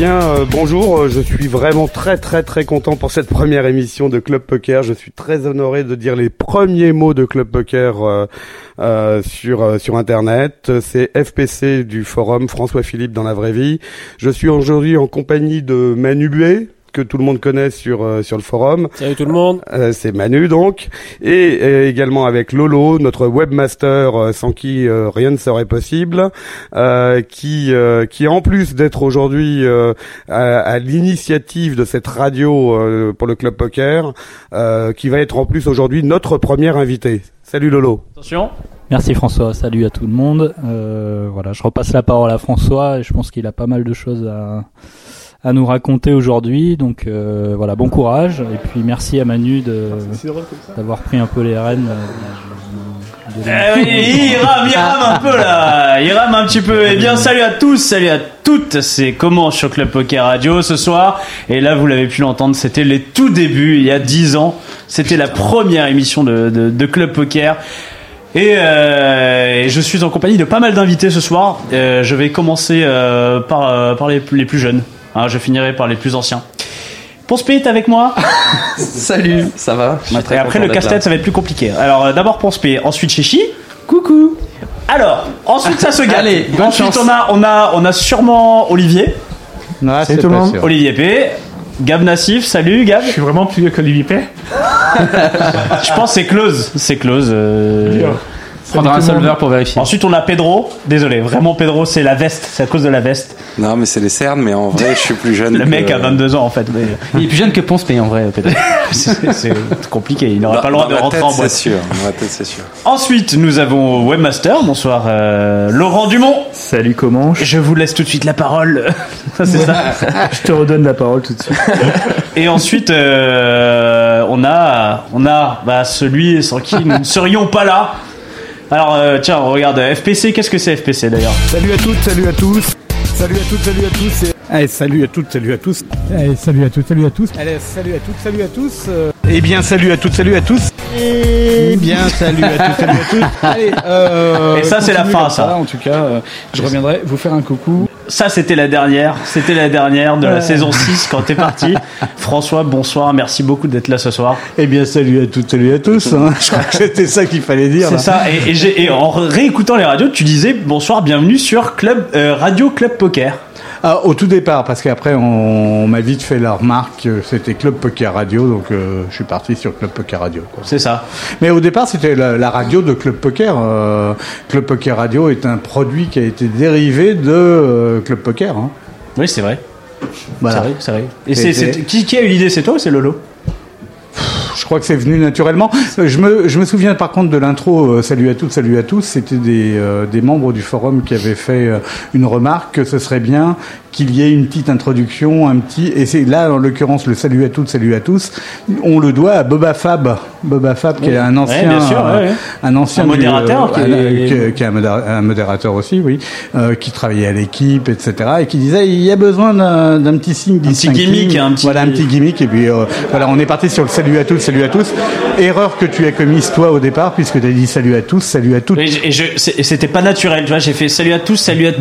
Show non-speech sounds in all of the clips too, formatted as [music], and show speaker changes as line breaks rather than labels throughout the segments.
Bien, euh, bonjour, euh, je suis vraiment très très très content pour cette première émission de Club Poker. Je suis très honoré de dire les premiers mots de Club Poker euh, euh, sur sur Internet. C'est FPC du forum François Philippe dans la vraie vie. Je suis aujourd'hui en compagnie de Manu Buet, que tout le monde connaît sur euh, sur le forum.
Salut tout le monde.
Euh, c'est Manu donc, et euh, également avec Lolo, notre webmaster euh, sans qui euh, rien ne serait possible, euh, qui euh, qui en plus d'être aujourd'hui euh, à, à l'initiative de cette radio euh, pour le club poker, euh, qui va être en plus aujourd'hui notre premier invité. Salut Lolo.
Attention.
Merci François, salut à tout le monde. Euh, voilà, je repasse la parole à François et je pense qu'il a pas mal de choses à, à nous raconter aujourd'hui. Donc euh, voilà, bon courage et puis merci à Manu de d'avoir pris un peu les rênes. euh, de-
Eh oui, il rame, il rame un peu là. Il rame un petit peu. Eh bien, salut à tous, salut à toutes. C'est comment sur Club Poker Radio ce soir. Et là, vous l'avez pu l'entendre, c'était les tout débuts, il y a 10 ans. C'était la première émission de, de, de Club Poker. Et, euh, et je suis en compagnie de pas mal d'invités ce soir. Euh, je vais commencer euh, par, euh, par les, les plus jeunes. Hein, je finirai par les plus anciens. Ponce P est avec moi. [laughs]
Salut, ça va?
Et après le casse-tête, ça va être plus compliqué. Alors euh, d'abord Ponce P, ensuite Chichi. Coucou. Alors, ensuite ça se gâte.
Allez, bonne
ensuite
chance.
on a on a on a sûrement Olivier,
Non, c'est tout le monde.
Olivier P, Gab Nassif, salut Gab.
Je suis vraiment plus vieux qu'Olivier P. [laughs]
Je pense que c'est close, c'est close. euh.
Prendra un solver pour vérifier.
Ensuite on a Pedro. Désolé, vraiment Pedro, c'est la veste, c'est à cause de la veste.
Non, mais c'est les cernes, mais en vrai, je suis plus jeune. [laughs]
Le
que-
mec a 22 ans en fait, mais
Il est plus jeune que Ponce P en vrai, peut-être. [laughs]
c'est compliqué, il n'aura pas le droit de rentrer
tête,
en
C'est
boîte.
sûr, dans ma tête, c'est sûr.
Ensuite, nous avons Webmaster, bonsoir euh, Laurent Dumont.
Salut, comment
Je vous laisse tout de suite la parole. [laughs] Ça, c'est ça.
Je te redonne la parole tout de suite.
Et ensuite, euh, on a, on a bah, celui sans qui nous ne serions pas là. Alors, euh, tiens, regarde, FPC, qu'est-ce que c'est FPC d'ailleurs
Salut à toutes, salut à tous. Salut à toutes, salut à tous. Et... Allez, salut à toutes, salut à tous.
Allez, salut à toutes, salut à tous.
Allez, salut à toutes, salut à tous. Euh, Eh bien, salut à toutes, salut à tous. Eh bien, salut à toutes, salut à tous. Allez, euh,
Et ça, c'est la fin, ça.
En tout cas, euh, je reviendrai vous faire un coucou.
Ça, c'était la dernière. C'était la dernière de la saison [laughs] 6 quand t'es parti. François, bonsoir. Merci beaucoup d'être là ce soir.
Eh bien, salut à toutes, salut à tous. hein. [laughs] Je crois que c'était ça qu'il fallait dire.
C'est ça. Et, et j'ai- et en réécoutant les radios, tu disais bonsoir, bienvenue sur Club euh, Radio Club Poker.
Ah, au tout départ, parce qu'après, on, on m'a vite fait la remarque que c'était Club Poker Radio, donc euh, je suis parti sur Club Poker Radio. quoi.
C'est ça.
Mais au départ, c'était la, la radio de Club Poker. Euh, Club Poker Radio est un produit qui a été dérivé de euh, Club Poker. hein.
Oui, c'est vrai.
Voilà.
C'est vrai, vrai. Et c'est- qui, qui a eu l'idée? C'est toi ou c'est Lolo?
Je crois que c'est venu naturellement. Euh, Je me, souviens par contre de l'intro euh, Salut à toutes, salut à tous. C'était des, euh, membres du forum qui avaient fait une remarque que ce serait bien qu'il y ait une petite introduction, un petit. Et c'est là, en l'occurrence, le Salut à toutes, salut à tous. On le doit à Boba Fab. Boba Fab, qui est un ancien,
bien sûr, ouais, ouais.
un ancien
Un
du-
modérateur qui
un-
est-
qui- qui est un, modéra- un modérateur aussi, oui, euh, qui travaillait à l'équipe, etc., et qui disait il y a besoin d'un petit signe,
petit
distinctif.
gimmick, un petit-
voilà un petit gimmick, et puis euh, voilà, on est parti sur le salut à tous, salut à tous. Erreur que tu as commise toi au départ, puisque tu as dit salut à tous, salut à toutes.
Et, je- et je- c'est- et c'était pas naturel, tu vois. J'ai fait salut à tous, salut à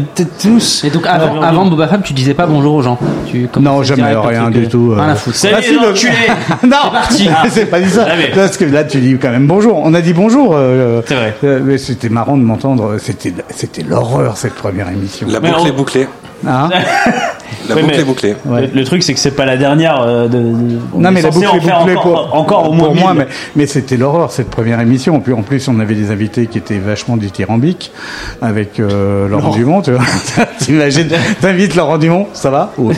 tous.
Et donc avant,
Ah,
avant Boba Fab, tu disais pas bonjour aux gens. Tu
Non, jamais, rien du tout. euh.
Rien à foutre.
Salut
Ah, si,
les
le-
enculés [laughs]
non,
parti. [laughs]
c'est pas dit ça.
Jamais.
Parce que là, tu dis quand même bonjour. On a dit bonjour. euh,
C'est vrai.
euh, mais c'était marrant de m'entendre. C'était, c'était l'horreur cette première émission.
La
Mais
boucle
on-
est bouclée.
Hein? [laughs]
La
Oui,
boucle est bouclée.
Ouais.
Le, le truc, c'est que c'est pas la dernière. euh, de, de- on
non mais la boucle
en
est bouclée
encore,
pour,
encore au moins
pour moi,
1000.
mais Mais c'était l'horreur cette première émission. Puis en plus, on avait des invités qui étaient vachement dithyrambiques avec euh, Laurent Dumont. Tu vois. [laughs] T'imagines, t'invites Laurent Dumont, ça va? Oui.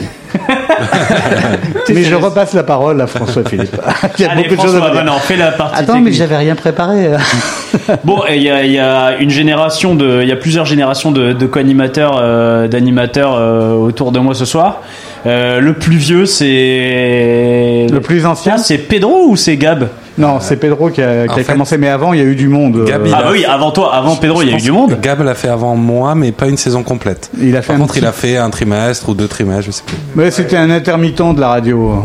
[laughs] mais je repasse la parole à François Philippe. [laughs] Il y a
Allez,
beaucoup de choses à
François,
me dire.
maintenant, fais la partie
Attends, mais j'avais rien préparé. [laughs]
Bon, il y a, il y a une génération de, il y a plusieurs générations de, de co-animateurs, euh, d'animateurs euh, autour de moi ce soir. Euh, le plus vieux, c'est
Le plus ancien
Ah, c'est Pedro ou c'est Gab?
Non, c'est Pedro qui a, qui
En
a
fait,
commencé, mais avant, il y a eu du monde.
Gab,
Euh,
Ah bah oui, avant toi, avant Pedro, il y a eu du monde.
Gab l'a fait avant moi, mais pas une saison complète.
il a fait
Par contre,
petit-
il a fait un trimestre ou deux trimestres, je sais plus.
Ouais, c'était un intermittent de la radio.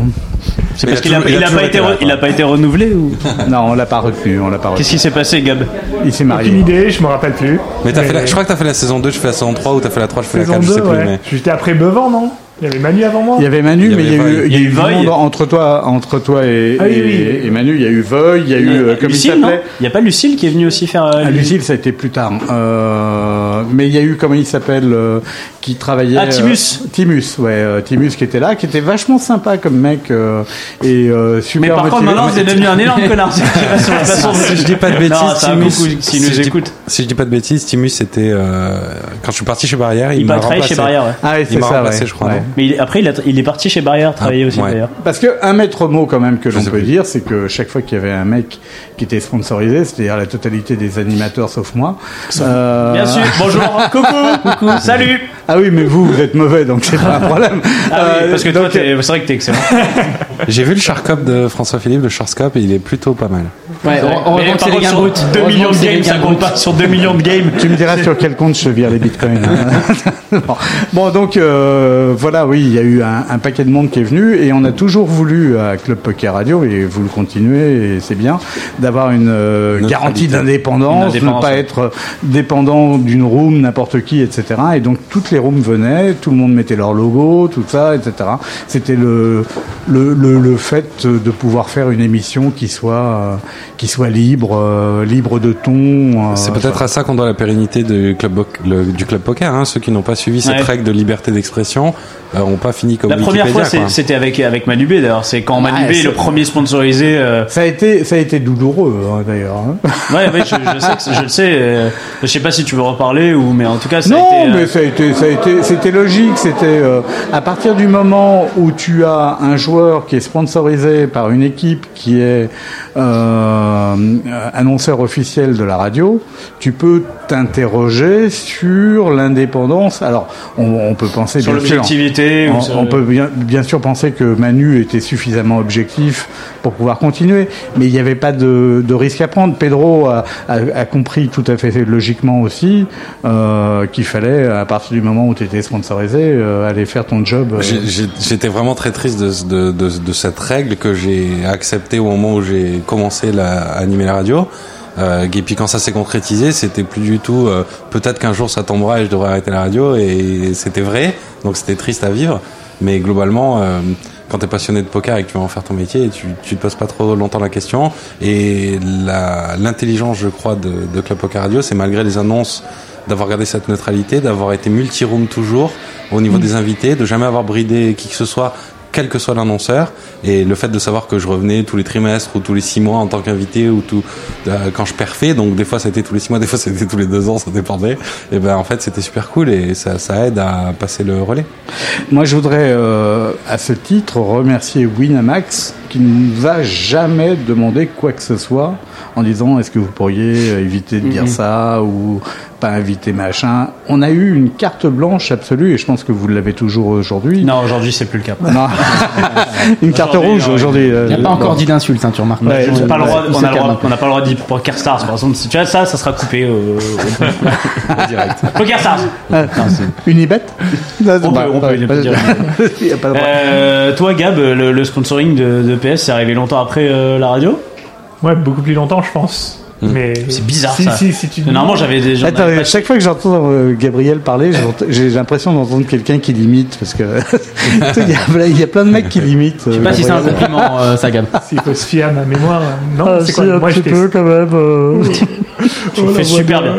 C'est
Mais
parce
il
qu'il
a
a,
il
il pas
été
il a pas été renouvelé ou?
Non, on l'a pas retenu, on l'a pas retenu.
Qu'est-ce qui s'est passé, Gab?
Il s'est
Aucune
marié.
idée, je me rappelle plus.
Mais t'as
Mais-
fait la- je crois que t'as fait la saison 2, je fais la saison 3, ou t'as fait la 3, je fais la
Saison
4, je sais
2,
plus.
ouais.
Mais...
J'étais après Bevan, non? Il y avait Manu avant moi
Il y avait Manu, mais il y a eu, il y a eu
Voy.
entre toi, entre toi et,
Ah oui,
et-
oui.
et Manu. Il y a eu Voy, il y a eu, euh, comme il
Lucille,
s'appelait.
Il y a pas Lucille qui est venue aussi faire. euh,
Ah, Lucille, ça a été plus tard. Euh, mais il y a eu, comment il s'appelle, euh, qui travaillait.
Ah, Timus.
euh, Timus, ouais, euh, Timus qui était là, qui était vachement sympa comme mec euh, et euh,
Mais
super
par contre,
motivé.
maintenant, vous êtes devenu un énorme connard. [laughs] C'est
Si je dis pas de bêtises,
Non, c'est
Timus, si
nous
je dis-
écoute.
Si je dis pas de bêtises, Timus c'était euh, quand je suis parti chez Barrière, il,
Il
m'a remplacé.
chez Barrière. ouais.
Ah, c'est
m'a
ça,
je crois,
Mais il- après, il, a- il est parti chez Barrière travailler
Ah,
aussi
ouais.
d'ailleurs.
Parce que un maître mot quand même que
Je
l'on peut
plus.
dire, c'est que chaque fois qu'il y avait un mec qui était sponsorisé, c'est-à-dire la totalité des animateurs sauf moi. euh,
Bien sûr. [laughs] Bonjour. Coucou. Coucou. Salut.
Ah oui, mais vous, vous êtes mauvais, donc c'est pas un problème.
Ah oui,
Euh,
parce que toi, c'est vrai que t'es excellent. [laughs]
J'ai vu le Sharkop de François Philippe, le Sharkscope, et il est plutôt pas mal.
Ouais, on, on
par contre, sur
bruts.
2
Heureusement
millions de games, ça compte pas sur 2 millions de games.
Tu me diras sur quel compte je vire les bitcoins. hein. [laughs] bon. Bon, donc euh, voilà, oui, il y a eu un, un paquet de monde qui est venu et on a toujours voulu à Club Poker Radio et vous le continuez et c'est bien d'avoir une euh, garantie d'indépendance, ne
indépendance,
pas être dépendant d'une room, n'importe qui, etc. Et donc toutes les rooms venaient, tout le monde mettait leur logo, tout ça, etc. C'était le, le, le, le fait de pouvoir faire une émission qui soit euh, qui soit libre, euh, libre de ton. euh,
C'est peut-être à ça qu'on doit la pérennité du club, bo- le- du club poker. Hein. Ceux qui n'ont pas suivi cette
Ouais.
règle de liberté d'expression euh, ont pas fini comme
La première fois,
Wikipédia,
c'était avec, avec Manubé d'ailleurs. C'est quand Manubé
Ah,
est le premier sponsorisé. euh,
Ça a été, ça a été douloureux hein, d'ailleurs. hein. [laughs]
Ouais, ouais, je, je sais, je le sais. euh, Je sais pas si tu veux reparler ou, mais en tout cas, ça
non,
a été. euh,
mais ça a été, ça a été, c'était logique. C'était euh, à partir du moment où tu as un joueur qui est sponsorisé par une équipe qui est euh, annonceur officiel de la radio, tu peux t'interroger sur l'indépendance. Alors, on, on peut penser
sur
bien sûr.
l'objectivité.
On, peut bien, bien sûr penser que Manu était suffisamment objectif pour pouvoir continuer, mais il n'y avait pas de, de risque à prendre. Pedro a, a- a compris tout à fait logiquement aussi euh, qu'il fallait, à partir du moment où tu étais sponsorisé, euh, aller faire ton job. euh,
J'ai- j'ai- J'étais vraiment très triste de, de, de, de cette règle que j'ai acceptée au moment où j'ai commencé la, à animer la radio. Euh, et puis quand ça s'est concrétisé, c'était plus du tout. euh, Peut-être qu'un jour ça tombera et je devrais arrêter la radio. Et c'était vrai, donc c'était triste à vivre. Mais globalement, euh, quand t'es passionné de poker et que tu vas en faire ton métier, tu, tu te poses pas trop longtemps la question. Et l'intelligence, je crois, de, de Club Poker Radio, c'est malgré les annonces d'avoir gardé cette neutralité, d'avoir été multi-room toujours au niveau des invités, de jamais avoir bridé qui que ce soit, quel que soit l'annonceur, et le fait de savoir que je revenais tous les trimestres ou tous les six mois en tant qu'invité ou tout euh, quand je perfais, donc des fois c'était tous les six mois, des fois [laughs] c'était tous les deux ans, ça dépendait. Et ben en fait c'était super cool et ça, aide à passer le relais.
Moi, je voudrais, euh, à ce titre, remercier Winamax qui ne nous a jamais demandé quoi que ce soit en disant est-ce que vous pourriez euh, éviter de dire ça ou pas inviter machin. On a eu une carte blanche absolue et je pense que vous l'avez toujours aujourd'hui.
Non, aujourd'hui, c'est plus le cas.
Non. [laughs] une carte rouge
non,
aujourd'hui. euh,
Il n'y a pas encore
bon.
dit d'insulte, hein, tu remarques.
Ouais,
On n'a pas le droit, on n'a pas le de dire pour Poker Stars, par exemple. Si tu vois ça, ça sera coupé euh, [laughs] au direct. Poker Stars.
Ah, Unibet
On peut- on peut- dire. [laughs] Euh, toi, Gab, le, le sponsoring de, de PS, c'est arrivé longtemps après euh, la radio
Ouais, beaucoup plus longtemps, je pense. Mais
C'est bizarre,
si,
ça.
Si, si, tu
Normalement, j'avais gens.
Attends, chaque fois que j'entends euh, Gabriel parler, j'ai l'impression d'entendre quelqu'un qui limite parce que [laughs] il y, a plein- il y a plein de mecs qui limitent.
Je sais pas si c'est un compliment, euh, ça, Gab. [laughs]
S'il faut se fier à ma mémoire. euh, Non,
Ah,
c'est
si,
quoi
un
Moi,
petit peu quand même. euh. [laughs]
Tu le fais super bien.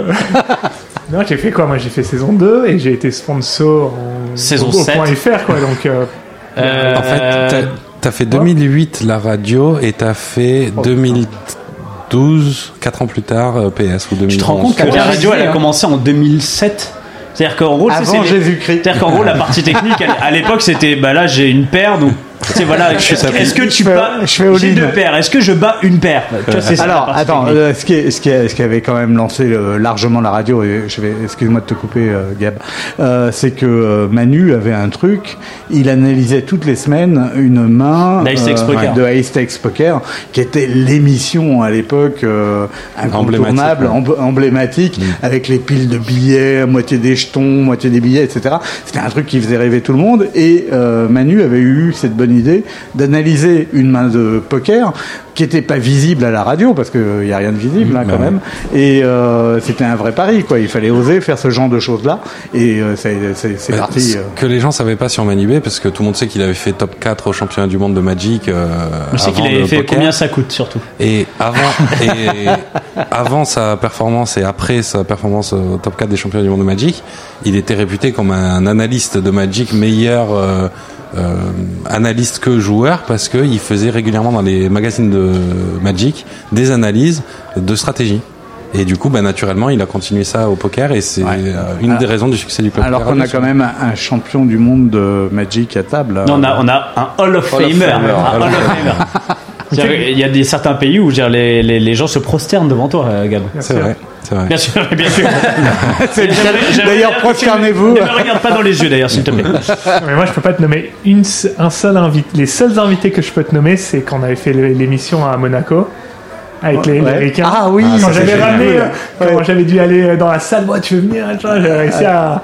Non, j'ai fait quoi Moi, j'ai fait saison 2 et j'ai été sponsor en...
Saison
au, au
7.
point .fr, quoi. Donc, euh,
Euh,
En fait, t'as- fait 2008 la radio et t'as fait 2012, 4 ans plus tard, euh, PS ou 2011.
Tu te rends compte que la radio, elle a commencé en 2007 c'est-à-dire qu'en gros,
Avant
c'est- c'est-
Jésus-Christ.
C'est-à-dire qu'en gros, la partie technique, à à l'époque, c'était bah là, j'ai une paire, donc. Tu sais, voilà, est-ce que tu bats
je fais
J'ai deux paires. Est-ce que je bats une paire? Vois, la
Alors, attends, euh, ce, qui est- ce, qui est- ce qui avait quand même lancé euh, largement la radio, et je vais, excuse-moi de te couper, euh, Gab, euh, c'est que euh, Manu avait un truc, il analysait toutes les semaines une main
Poker.
de Ice Poker, qui était l'émission à l'époque euh, incontournable,
Emblématique,
emb- emblématique, avec les piles de billets, moitié des jetons, moitié des billets, etc. C'était un truc qui faisait rêver tout le monde, et euh, Manu avait eu cette bonne idée d'analyser une main de poker qui était pas visible à la radio parce qu'il n'y a rien de visible hein,
Bah
quand
ouais.
même et euh, c'était un vrai pari quoi il fallait oser faire ce genre de choses là et euh, c'est
Bah,
parti
ce
euh.
que les gens savaient pas sur Manibé, parce que tout le monde sait qu'il avait fait top 4 au championnat du monde de Magic. Euh,
sais qu'il avait fait
poker.
combien ça coûte surtout.
Et avant, [laughs] et avant sa performance et après sa performance au top 4 des championnats du monde de Magic, il était réputé comme un analyste de Magic meilleur euh, euh, analyste que joueur parce qu'il faisait régulièrement dans les magazines de Magic des analyses de stratégie. Et du coup, bah, naturellement, il a continué ça au poker et c'est euh, une des raisons du succès du club.
alors
Poker
qu'on a quand même un, champion du monde de Magic à table
Non, on a, on a un Hall of
Hall of
Famer.
Hall of
Famer. [laughs] [laughs] Il y a des certains pays où dire, les, les, les gens se prosternent devant toi, euh, Gab.
C'est vrai, c'est vrai.
Bien sûr, bien sûr. [laughs]
D'ailleurs, prosternez-vous.
Ne me regarde pas dans les yeux d'ailleurs, s'il te plaît. [laughs]
Mais moi, je peux pas te nommer une, un seul invité. Les seuls invités que je peux te nommer, c'est quand on avait fait l'émission à Monaco avec les,
Ouais.
les.
Ah oui,
quand j'avais ramené, euh,
Ouais.
quand j'avais dû aller dans la salle, moi, tu veux venir, tu vois, j'ai réussi à.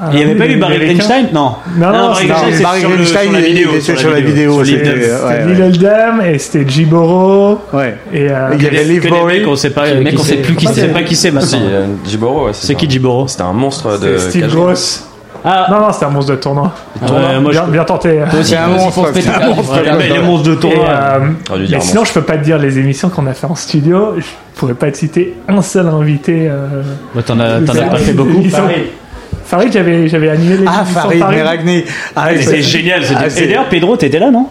À
Il n'y avait pas eu Barry. Greenstein Non.
Non, non,
Barry
c'est-
Greenstein,
il était sur la vidéo, c'était-
Oldham et c'était Jiboro.
ouais
Et, euh,
Il y avait Liv
mecs, on sait pas.
Les mecs,
qui
on sait
c'est.
plus qui
On sait
c'est.
pas qui c'est maintenant.
euh, Jiboro,
C'est qui Jiboro
C'était un monstre de.
Steve Gross.
Ah,
Non, non, c'était un monstre de tournoi.
ouais, moi je.
bien, tenté.
c'est un monstre c'est un monstre.
Ouais, de
Et,
tournoi.
euh,
J'aurais dû
mais sinon, je peux pas te dire les émissions qu'on a fait en studio. Je pourrais pas te citer un seul invité. Euh,
Bah, T'en as as pas fait beaucoup.
Ils sont- Farid, j'avais j'avais animé les
ah Farid Meragni ah,
C'est
c'est-
génial. c'était-
Ah,
Et d'ailleurs, Pedro, t'étais là, non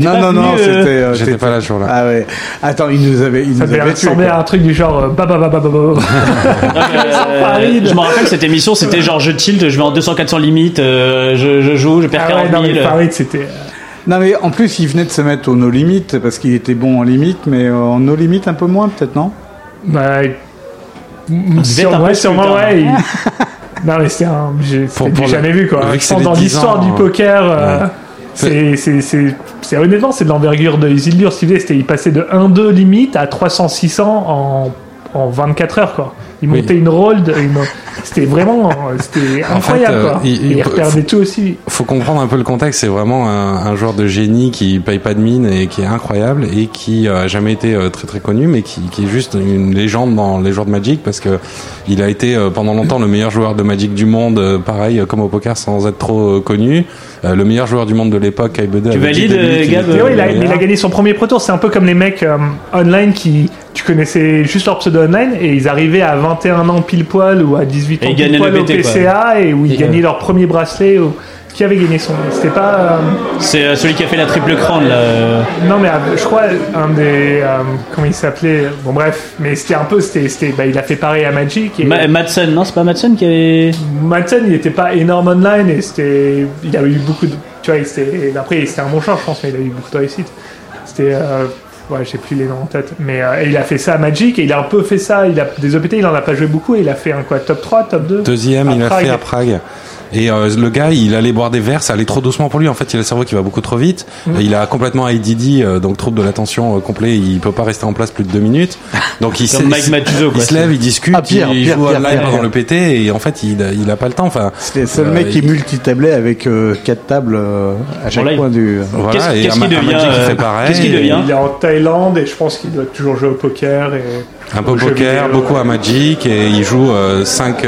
non non
venu,
non
euh,
c'était euh,
J'étais pas là ce jour-là.
ah ouais attends il nous avait il
Ça
nous
devait
avait quoi.
à un truc du genre euh, ba ba ba ba ba ba ba. [laughs]
Euh,
Farid.
je me rappelle cette émission, c'était genre je tilt, je vais en 200-400 limites, euh, je, je joue, je perds
Ah ouais,
40
non,
000.
mais Farid, c'était.
Non mais en plus il venait de se mettre au no limit parce qu'il était bon en limite mais en no limit un peu moins peut-être non?
Bah, sûrement,
scooter,
ouais. [laughs] Non, mais c'était un. J'ai
le-
jamais vu, quoi. Je
c'est
pense dans
10
l'histoire du poker. euh,
ouais.
C'est, c'est, c'est, c'est- honnêtement, c'est de l'envergure de Isildur. Si vous voulez, c'était, il passait de 1-2 limite à 300-600 en, en 24 heures, quoi. Il
Oui.
montait une roll, de- une- c'était vraiment, c'était
En
incroyable,
fait, euh,
quoi.
il-
Et
il-
reperdait tout aussi.
faut comprendre un peu le contexte. C'est vraiment un, un joueur de génie qui paye pas de mine et qui est incroyable et qui euh, a jamais été euh, très très connu, mais qui, qui est juste une légende dans les joueurs de Magic parce que il a été euh, pendant longtemps le meilleur joueur de Magic du monde, euh, pareil euh, comme au poker sans être trop euh, connu. Euh, le meilleur joueur du monde de l'époque, Kai Bedell,
Tu valides, euh, Gab
le
il a,
meilleur.
il a gagné son premier Pro Tour. C'est un peu comme les mecs euh, online qui, tu connaissais juste leur pseudo online et ils arrivaient à 21 ans pile poil ou à 18
Et
ans pile poil au
quoi.
PCA et où ils
Et,
gagnaient
euh,
leur premier bracelet. Ou... Qui avait gagné son. C'était pas. euh,
C'est euh, celui qui a fait la triple crâne là. euh.
Non, mais euh, je crois un des. euh, comment il s'appelait Bon, bref. Mais c'était un peu. C'était, c'était, bah, il a fait pareil à Magic. Et
Ma- Madsen, non, c'est pas Madsen qui avait.
Madsen, il était pas énorme online et c'était. Il a eu beaucoup de. Tu vois, il s'était- après, c'était un bon joueur, je pense, mais il a eu beaucoup de réussite. C'était. euh, Ouais, j'ai plus les noms en tête. Mais euh, et il a fait ça à Magic et il a un peu fait ça. Il a des OPT, il en a pas joué beaucoup et il a fait un quoi Top 3, top 2
Deuxième,
À
il a
Prague.
fait à Prague. Et euh, le gars, il allait boire des verres, ça allait trop doucement pour lui. En fait, il a le cerveau qui va beaucoup trop vite.
Mm.
Et Il a complètement ADD, euh, donc trouble de l'attention euh, complet. Il peut pas rester en place plus de deux minutes. [laughs] Donc il,
Comme
s'est-
Mike
il-
Matuzzo, quoi.
il se lève, il discute,
Ah, pire,
il
pire,
joue
pire,
online
pire,
pendant
pire.
le PT et en fait, il a, il a pas le temps. Enfin,
c'était le seul
Euh,
mec qui
il-
multitablait avec euh, quatre tables euh, à chaque
Voilà, il-
coin du
voilà.
Qu'est-ce-
à
qu'il
à
devient,
il fait pareil.
qu'est-ce qu'il devient
Il est en Thaïlande et je pense qu'il doit toujours jouer au poker. Et...
Un peu
jeux
poker,
vidéo.
beaucoup à Magic et il joue 5,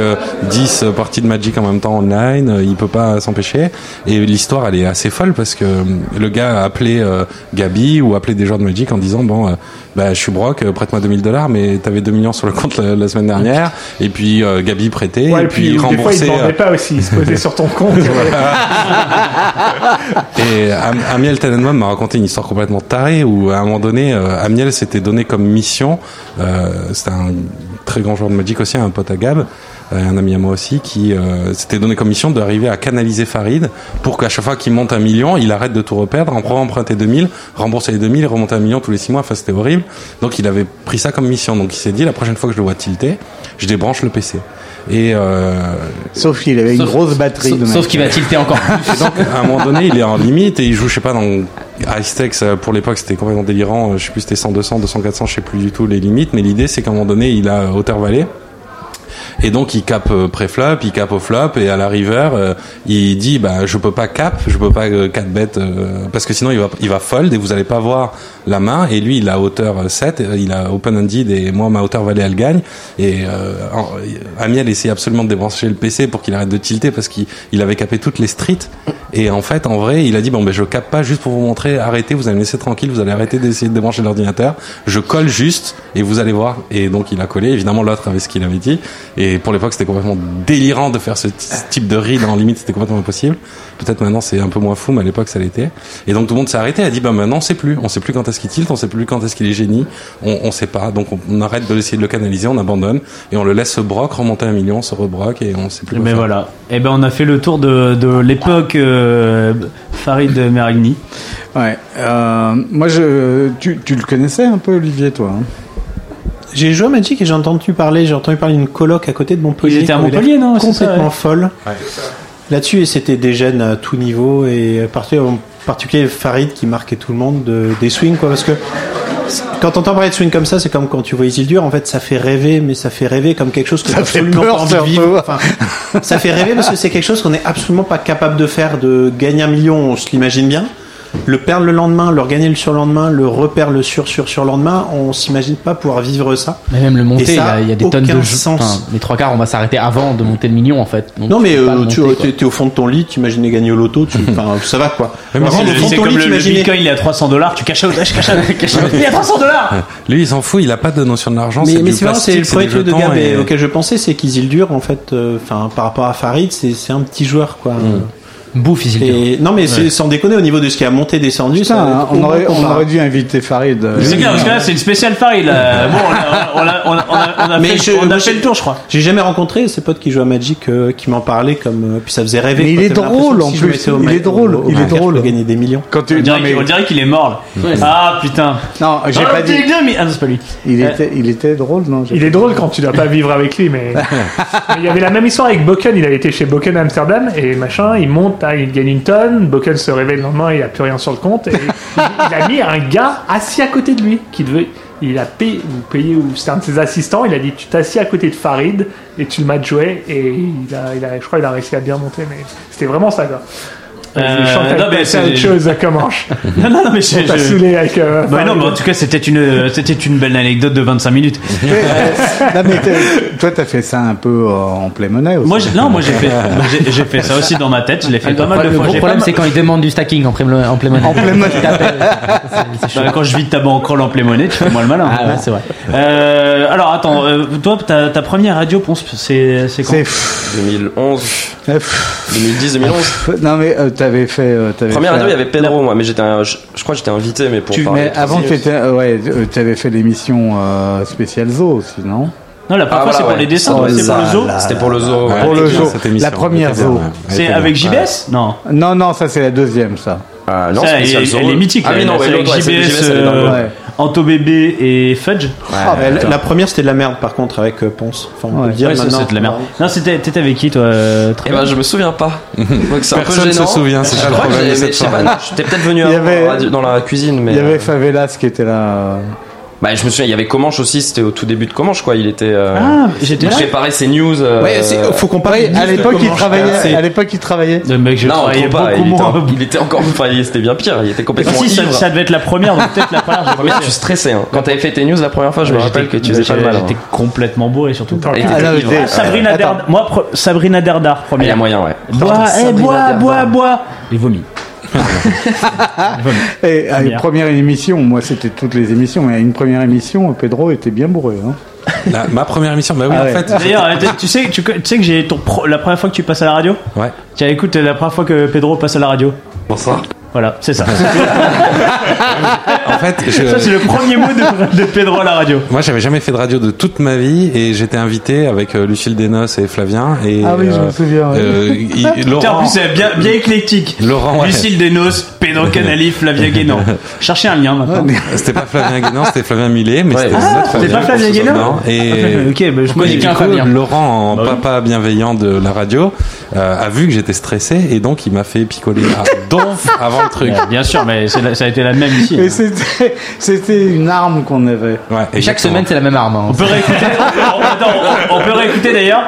10 parties de Magic en même temps online online, euh, il peut pas s'empêcher. Et l'histoire, elle est assez folle parce que euh, le gars a appelé euh, Gabi ou appelé des joueurs de Magic en disant bon, euh, bah je suis broc, euh, prête-moi 2000 dollars, mais t'avais 2 millions sur le compte la, la semaine dernière. Et puis euh, Gabi prêtait,
Ouais,
et puis,
des fois, il pas aussi, il se posait sur ton compte. [laughs]
Et Am- Amiel Tenenbaum m'a raconté une histoire complètement tarée où à un moment donné, Amiel s'était donné comme mission, c'était un très grand joueur de Magic aussi, un pote à Gab, un ami à moi aussi, qui euh, s'était donné comme mission d'arriver à canaliser Farid pour qu'à chaque fois qu'il monte un million, il arrête de tout reperdre, en emprunter 2000, rembourser les 2000 et remonter un million tous les six mois. Enfin, c'était horrible. Donc, il avait pris ça comme mission. Donc, il s'est dit, la prochaine fois que je le vois tilter, je débranche le PC. Et euh,
Sauf qu'il avait une
Sauf-
grosse batterie.
Sauf, qu'il va tilter encore [laughs] plus.
Et donc, à un moment donné, il est en limite et il joue, je sais pas, dans Ice euh, pour l'époque, c'était complètement délirant. euh, Je sais plus, c'était 100, 200, 200, 400, je sais plus du tout les limites. Mais l'idée, c'est qu'à un moment donné, il a hauteur vallée. Et donc il cap euh, pré-flop, il cap au flop et à la river, euh, il dit bah je peux pas cap, je peux pas euh, 4 bêtes euh, parce que sinon il va il va fold et vous allez pas voir la main. Et lui il a hauteur euh, 7, euh, il a open ended et moi ma hauteur valet elle gagne. Et euh, Amiel essaie absolument de débrancher le PC pour qu'il arrête de tilter parce qu'il il avait capé toutes les streets. Et en fait en vrai il a dit bon ben je capte pas juste pour vous montrer arrêtez vous allez me laisser tranquille vous allez arrêter d'essayer de débrancher l'ordinateur. Je colle juste et vous allez voir. Et donc il a collé. Évidemment l'autre avait ce qu'il avait dit et pour l'époque c'était complètement délirant de faire ce type de read en limite c'était complètement impossible peut-être maintenant c'est un peu moins fou mais à l'époque ça l'était et donc tout le monde s'est arrêté a dit bah maintenant on sait plus on sait plus quand est-ce qu'il tilt on sait plus quand est-ce qu'il est génie on, on sait pas donc on, on arrête de essayer de le canaliser on abandonne et on le laisse se broc remonter un million se rebroc et on sait plus quoi
Mais
faire.
voilà. Et ben on a fait le tour de, de l'époque euh, Farid Meragni.
Ouais. Euh, moi, je, tu, tu le connaissais un peu, Olivier, toi hein?
J'ai joué à Magic et j'ai entendu parler, j'ai entendu parler d'une coloc à côté de Montpellier.
Ils étaient à Montpellier, non C'est ça,
Complètement
ouais.
folle. Là-dessus, et c'était des jeunes à tout niveau et en particulier Farid qui marquait tout le monde de- des swings, quoi. Parce que quand t'entends parler de swing comme ça, c'est comme quand tu vois Isildur, en fait, ça fait rêver, mais ça fait rêver comme quelque chose que
Ça fait
absolument
peur,
pas envie de vivre. Enfin, ça fait rêver parce que c'est quelque chose qu'on est absolument pas capable de faire, de gagner un million, on se l'imagine bien. Le perdre le lendemain, le regagner le surlendemain, le repère le sur sur surlendemain, on s'imagine pas pouvoir vivre ça.
Mais même le monter, il y a, il y a des tonnes de
aucun
jeux.
sens.
Enfin, les trois quarts, on va s'arrêter avant de monter le million en fait. Donc,
Non mais euh, tu es, au fond de ton lit, tu imaginais gagner au loto, tu, [laughs] ça va quoi.
mais
Vraiment,
c'est-
au fond de
C'est
ton
comme
lit,
le, le Bitcoin, il est à 300 dollars, tu caches out, out. [laughs] Il est à 300 dollars [laughs]
lui il s'en fout il a pas de notion de l'argent
Mais,
c'est
mais c'est vraiment c'est le premier truc de Gab auquel je pensais, c'est qu'Isildur en fait, euh, enfin par rapport à Farid, c'est c'est un petit joueur quoi.
Bouffe, Isildur.
Et non mais c'est sans déconner au niveau de ce qui a monté descendu, ça
on, aurait, on aurait dû inviter Farid. euh,
C'est clair, parce que là, c'est une spéciale Farid. là. [laughs] Bon, on a, on a, on a, on a, on a
Mais
fait,
je-
on a
moi,
fait
je-
le tour, je crois.
J'ai jamais rencontré ces potes qui jouent à Magic euh, qui m'en parlaient comme euh, puis ça faisait rêver.
Mais il est drôle, en plus. Il est drôle, il est drôle.
gagner des millions.
Quand tu,
On dirait, qu'il- est mort. Ah putain.
non, j'ai
Ah,
pas dit.
Ah non, c'est pas lui.
Il était, il était drôle, non
Il est drôle quand tu dois pas vivre avec lui, mais [laughs] mais il y avait la même histoire avec Boken. Il avait été chez Boken à Amsterdam et machin, il monte, il gagne une tonne. Boken se réveille le lendemain, il a plus rien sur le compte. Et il, a mis un gars assis à côté de lui qui devait. Il a payé, ou payé, ou c'était un de ses assistants. Il a dit Tu t'assis à côté de Farid et tu le match joué. Et il a, il a, je crois qu'il a réussi à bien monter, mais c'était vraiment ça, quoi.
Euh, non, mais
c'est autre
c'est-
chose comme manche. [laughs]
Non, non, non, mais
t'a
je-
saoulé avec. euh,
Bah non, mais en tout cas, c'était une, c'était une belle anecdote de 25 minutes. [laughs]
Non, mais t'as- toi, t'as fait ça un peu euh, en play money aussi.
Moi, non, moi, j'ai fait, [laughs] j'ai- fait ça aussi dans ma tête. Je l'ai fait pas mal de
le
fois.
gros
J'ai
problème,
pas
c'est quand ils demandent du stacking en en play money.
En.
C'est- c'est chaud.
Bah, quand je vide ta bankroll en play money, tu fais moi le malin.
Ah ouais, c'est vrai.
Euh, alors attends, euh, toi, ta, ta première radio, Ponce, c'est c'est quand?
C'est pff,
2011,
euh, pff,
2010, 2011.
pff, Non, mais euh, t'avais fait. euh,
Première
fait-
radio, il y avait Pedro, moi, mais j'étais, un- je, je crois que j'étais invité, mais pour
Tu,
parler
mais avant, tu euh, ouais, euh, t'avais fait l'émission euh, spéciale Zoo aussi, non?
Non, la première
Ah,
fois,
voilà,
c'est pour
ouais.
les dessins,
Oh,
c'est pour le zoo.
C'était pour le zoo.
Ouais.
Pour le zoo.
bien, cette émission.
La première zoo.
C'est avec. JBS Non.
Non, non, ça c'est la deuxième, ça.
Ah, non, spécial
elle,
zoo.
elle est mythique.
Ah
là,
oui, non,
c'est avec
c'est
JBS, Anto Bébé et Fudge.
Ah, bah, la, la première c'était de la merde par contre avec euh, Ponce. Enfin, on peut le dire
Ouais, ça,
maintenant.
c'est de la merde. Non, c'était, t'étais avec qui, toi euh, très
Eh ben, je me souviens pas. [laughs] Donc c'est un peu
Personne
gênant.
se souvient, c'est ça
Je
le
crois que
problème de
j'avais-
cette
je sais pas,
soirée.
J'étais peut-être venu
Il y
avant
avait-
dans la radio- dans la cuisine, mais.
Il y avait
euh,
Favelas qui était là.
Bah, je me souviens, il y avait Comanche aussi, c'était au tout début de Comanche, quoi. Il était. euh,
Ah, j'étais
il
là.
préparait ses news. euh,
Ouais, c'est- faut comparer.
à l'époque, il travaillait. À l'époque, il travaillait.
Le mec, je
Non,
travaillais
pas. Il était, en- il était encore. [laughs] Enfin, il- c'était bien pire. Il était complètement
Si, ça, devait être la première, donc peut-être la première,
La [laughs] première, tu stressais. Hein. Quand t'avais fait tes news la première fois, je me rappelle que tu faisais pas le mal. hein.
J'étais complètement bourré surtout.
Ah,
Ouais.
Sabrina. Derdar, moi Sabrina Derdar
Ah, Il y
première.
a moyen, ouais.
Bois, eh, bois, bois, bois. Et vomi.
Et à une
Première.
émission, moi c'était toutes les émissions, mais à une première émission, Pedro était bien bourré. Hein.
La- ma première émission, bah oui,
Ah
en
ouais.
fait.
D'ailleurs, euh, tu sais, tu, tu sais que j'ai ton pro- la première fois que tu passes à la radio?
Ouais.
Tiens, écoute, la première fois que Pedro passe à la radio.
Bonsoir.
Voilà, c'est ça. [laughs]
En fait, je-
Ça, c'est le premier mot de, de Pedro à la radio.
moi, j'avais jamais fait de radio de toute ma vie et j'étais invité avec euh, Lucille Desnos et Flavien. Et,
Ah oui, je
euh,
me souviens. ouais.
euh, [laughs] il-
Tiens, en
Laurent,
plus, c'est bien, bien éclectique.
Laurent, ouais.
Lucille Desnos, Pedro Canali, Flavien Guénan. Cherchez un lien maintenant.
C'était pas Flavien Guénan, c'était Flavien Millet, mais
Ouais.
c'était
Ah,
notre
c'était pas Flavien Guénan
Non, et
ok, bah, je
connais qu'un Flavien.
Laurent, en
Bah oui.
papa bienveillant de la radio, euh, a vu que j'étais stressé et donc il m'a fait picoler à donf avant le truc.
Ouais, bien sûr, mais la- ça a été la même ici. Hein.
c'était, c'était une arme qu'on avait.
Ouais,
Et chaque semaine, c'est la même arme. hein.
On peut réécouter. [laughs] on, attends, on, on peut réécouter d'ailleurs.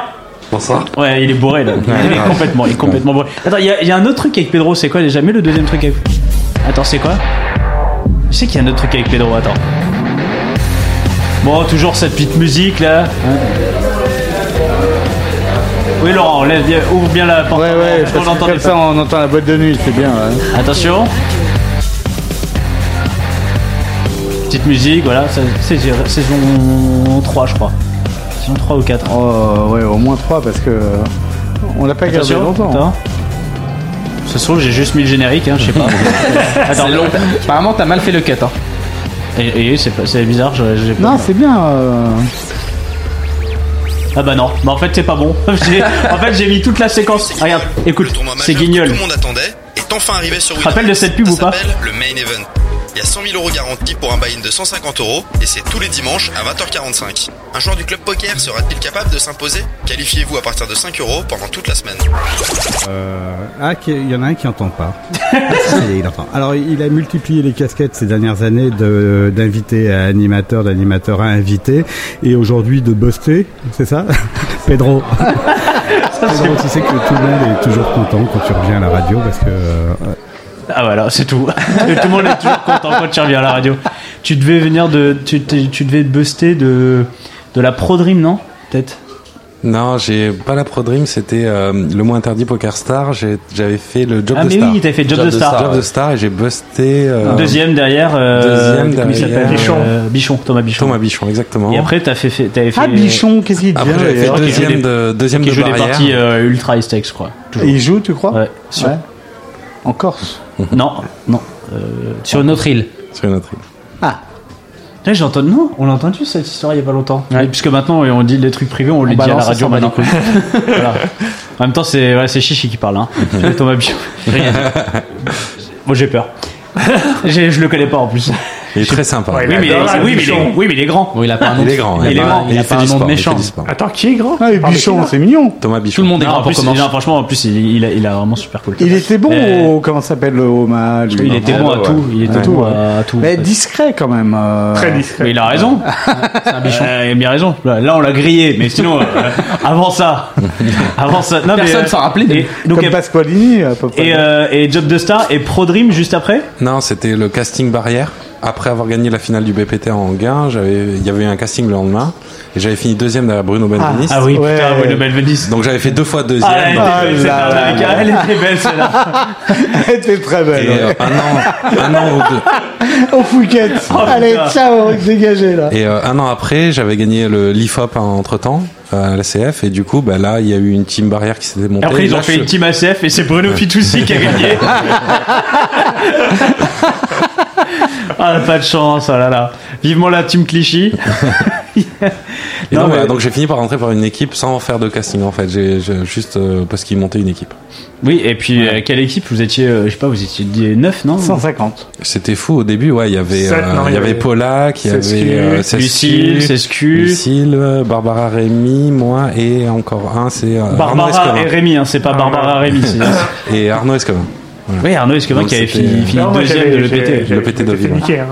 Bonsoir.
Ouais, il est bourré là. Il est complètement, il est complètement bourré. Attends, il y, a- il y a un autre truc avec Pedro. C'est quoi déjà? Mets le deuxième truc avec. Attends, c'est quoi? Je sais qu'il y a un autre truc avec Pedro. Attends. Bon, toujours cette petite musique là. Oui, Laurent, laisse bien, ouvre bien la porte.
Ouais, ouais,
on
parce que
l'entend
comme ça on entend la boîte de nuit, c'est bien. ouais.
Attention. Petite musique, voilà, ça- c'est saison 3, je crois. Saison 3 ou 4.
Oh, ouais, au moins trois parce que euh, on l'a pas gardé
Attention,
longtemps.
attends. Ça se trouve, j'ai juste mis le générique, hein, je sais pas. [laughs] attends.
Apparemment, t'as mal fait le cut. Hein.
et, et c'est pas- c'est bizarre, je- j'ai pas-
Non, c'est bien. euh,
Ah bah non, bah en fait c'est pas bon. [laughs] En fait j'ai mis toute la séquence. Regarde, écoute, c'est guignol.
tout le monde attendait est enfin arrivé sur
te rappelles de cette pub
Ça
ou pas
le Main Event. Il y a 100 000 euros garantis pour un buy-in de 150 euros et c'est tous les dimanches à 20h45. Un joueur du club poker sera-t-il capable de s'imposer? Qualifiez-vous à partir de 5 euros pendant toute la semaine.
Ah, il y en a un qui entend pas. Si, [laughs] il entend. Alors, il a multiplié les casquettes ces dernières années de- d'invité à animateur, d'animateur à invité, et aujourd'hui de buster, c'est ça? [laughs] Pedro. [laughs] Pedro, tu sais que tout le monde est toujours content quand tu reviens à la radio parce que euh,
Ah voilà, c'est tout. Et [laughs] tout le monde est toujours content quand tu reviens à la radio. Tu devais venir de. Tu, tu devais buster de. De la Pro Dream, non? Peut-être?
Non, j'ai pas la Pro Dream, c'était euh, le mot interdit Poker Star. J'avais fait le Job
Ah,
de
mais
Star.
oui, t'avais fait Job de Star.
Job de Star et j'ai busté. euh,
Deuxième derrière. euh,
Deuxième
comment il
derrière.
s'appelle
Bichon.
Euh, Bichon, Thomas Bichon.
Thomas Bichon, exactement.
Et après, t'as fait, fait, t'avais fait.
Ah, Bichon, qu'est-ce qu'il
Après,
devient
j'avais fait deuxième
des-
de, deuxième
Qui
de
joue des parties euh, ultra high stakes, je crois.
Et il joue, tu crois?
Ouais. Sur-
Ouais. En Corse
Non, non. Euh,
Sur une autre île.
Sur une autre île.
Là, j'ai entendu, non, on l'a entendu cette histoire il y a pas longtemps. Ouais, puisque maintenant on dit les trucs privés, on, les dit à la radio maintenant. [laughs] Voilà. En même temps, c'est Chichi qui parle. Hein. [laughs] Thomas. Rien. Moi j'ai peur. [laughs] Je le connais pas en plus.
Il est très sympa.
Ouais,
Oui mais, oui, il est,
Bichon.
oui, mais il est grand.
Bon, il a pas un nom.
Il est grand.
Il est
a-
grand,
il a pas
du
un nom de méchant.
Attends, qui est grand?
Ah, et
de
Bichon, c'est mignon.
Thomas
Tout
Bichon.
le monde est
Non,
grand pour commencer.
franchement, en plus, il, il a, il a vraiment super cool.
Il était bon
Euh,
au. Comment ça s'appelle le lui
Il était bon à tout. Il était bon à tout.
Mais discret quand même. euh,
Très discret.
Mais il a raison. [laughs]
C'est un bichon.
Euh, il a bien raison. Là, on l'a grillé, mais sinon, euh, [laughs] avant ça, [laughs] avant ça, non,
Personne s'en rappelait
donc,
Comme
et,
Pasqualini, à peu près.
et, et Job de Star et Pro Dream juste après?
Non, c'était le casting barrière. Après avoir gagné la finale du BPT en gain, j'avais, il y avait eu un casting le lendemain et j'avais fini deuxième derrière Bruno Benveniste.
Ah oui,
Ouais.
putain, le Belvedis.
Donc j'avais fait deux fois deuxième.
Ah, elle était
Ah
belle, cette
là
arnaque,
là.
hein. Elle était belle, celle-là. [laughs]
Elle était très belle.
Et euh, un an, un an ou deux. [laughs]
Au Fouquet. Allez,
putain.
ciao, dégagez là.
Et euh, un an après, j'avais gagné le l'IFOP entre temps à la CF et du coup, bah là, il y a eu une team barrière qui s'était montée.
Après, ils
Là,
ont fait
je-
une team ACF et c'est Bruno Fitoussi qui a gagné. [laughs] ah, pas de chance, oh là là. Vivement la team Clichy. [laughs] [laughs]
Et
Non,
donc,
mais-
voilà, donc j'ai fini par rentrer par une équipe sans faire de casting en fait. J'ai j'ai- juste euh, parce qu'ils montaient une équipe.
Oui, et puis, euh, quelle équipe? Vous étiez, euh, je sais pas, vous étiez 9, non?
150.
C'était fou au début. Ouais, il y avait, euh, il y avait Polak, il y avait euh,
Lucille,
Sescu,
Sescu,
Lucille, euh, Barbara Rémy, moi et encore un, c'est euh, Arnaud
Barbara
Escomin.
et Rémi, hein, c'est pas Barbara Rémi. c'est- [laughs]
Et Arnaud
Oui, Arnaud Esquivin qui avait fini, fini
Non,
deuxième de l'EPT.
j'ai-
Le PT de
j'étais
Ville.
niqué, hein.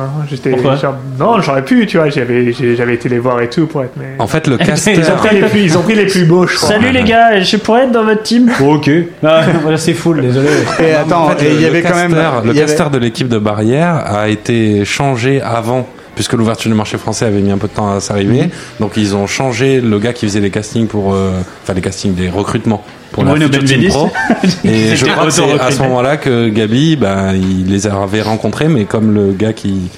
Pourquoi
genre- Non, j'aurais pu, tu vois. J'avais été les voir et tout pour être. Mais...
En fait, le
Ils [laughs]
caster.
Ils ont pris les plus, [laughs] ils ont pris les plus beaux, je crois.
Salut les gars, je pourrais être dans votre team? Ok. Ah, [laughs] voilà, c'est full, désolé.
Et attends,
En fait,
il y avait quand même
caster- le
il
caster de l'équipe de Barrière a été changé avant puisque l'ouverture du marché français avait mis un peu de temps à s'arriver.
Mhm.
Donc ils ont changé le gars qui faisait les castings pour euh, enfin les castings des recrutements pour la
Bruno
future team
Benveniste.
pro. [laughs] Et je crois que c'est à ce moment-là que Gabi bah, il les avait rencontrés mais comme le gars qui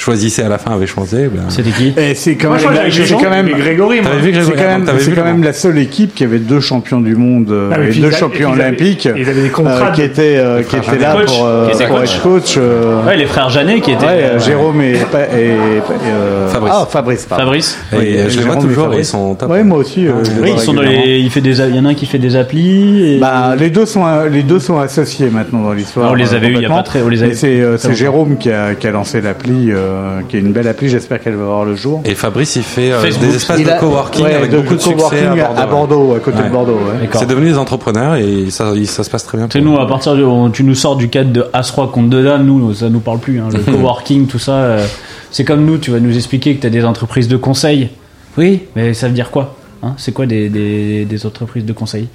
choisissait à la fin avait changé bah,
C'était qui
Et c'est quand quand même,
Grégory, moi.
T'avais vu
c'est
Grégory
quand même, quand même la seule équipe qui avait deux champions du monde euh,
Ah,
et deux champions olympiques
ils avaient des contrats
euh, qui étaient euh, qui étaient là pour, euh,
qui étaient
pour
coach.
être coach. euh,
Ouais, les frères Janet qui étaient.
ouais, euh,
euh,
Jérôme et, euh,
Fabrice.
Ah, Fabrice. pardon.
Fabrice.
Et
Oui,
euh, je les vois toujours ils sont top.
Ouais, moi aussi. euh,
Oui, ils sont dans
régulièrement.
les. Il fait des. Il y en a un qui fait des applis. Et...
Bah, les deux sont les deux sont associés maintenant dans l'histoire.
On les
euh,
avait eu il y a pas très- on les avait-
Et c'est euh. Jérôme qui a, qui a lancé l'appli, euh, qui est une belle appli. J'espère qu'elle va voir le jour.
Et Fabrice il fait euh, des espaces
Il
de
a-
coworking
ouais,
avec
de
beaucoup de succès
coworking
à Bordeaux.
Bordeaux, à côté
Ouais.
de Bordeaux. ouais.
C'est devenu des entrepreneurs et ça, ça se passe très bien.
Tu nous, à partir de, on- tu nous sors du cadre de As-Roi contre deux dames, nous, ça nous parle plus. Hein, le [laughs] coworking, tout ça, euh, c'est comme nous, tu vas nous expliquer que tu as des entreprises de conseil. Oui, mais ça veut dire quoi hein? C'est quoi des, des, des entreprises de conseil?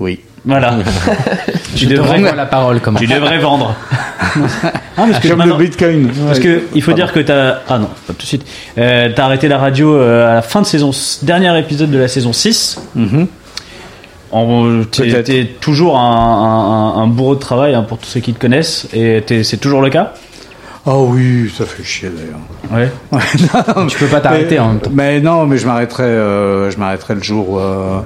Oui.
Voilà. [laughs] tu, devrais, [laughs]
la parole, comment
tu devrais vendre. [laughs] ah, parce que
Comme le Bitcoin.
Parce
Ouais.
que il faut dire que t'as ah non pas tout de suite euh, t'as arrêté la radio euh, à la fin de saison dernier épisode de la saison 6
Mhm.
En- t'es
Peut-être.
t'es toujours un, un- un bourreau de travail hein, pour tous ceux qui te connaissent et c'est toujours le cas?
Oh oui, ça fait chier d'ailleurs.
ouais
Tu peux pas t'arrêter en même temps.
Mais non, mais je m'arrêterai, euh, je m'arrêterai le jour euh,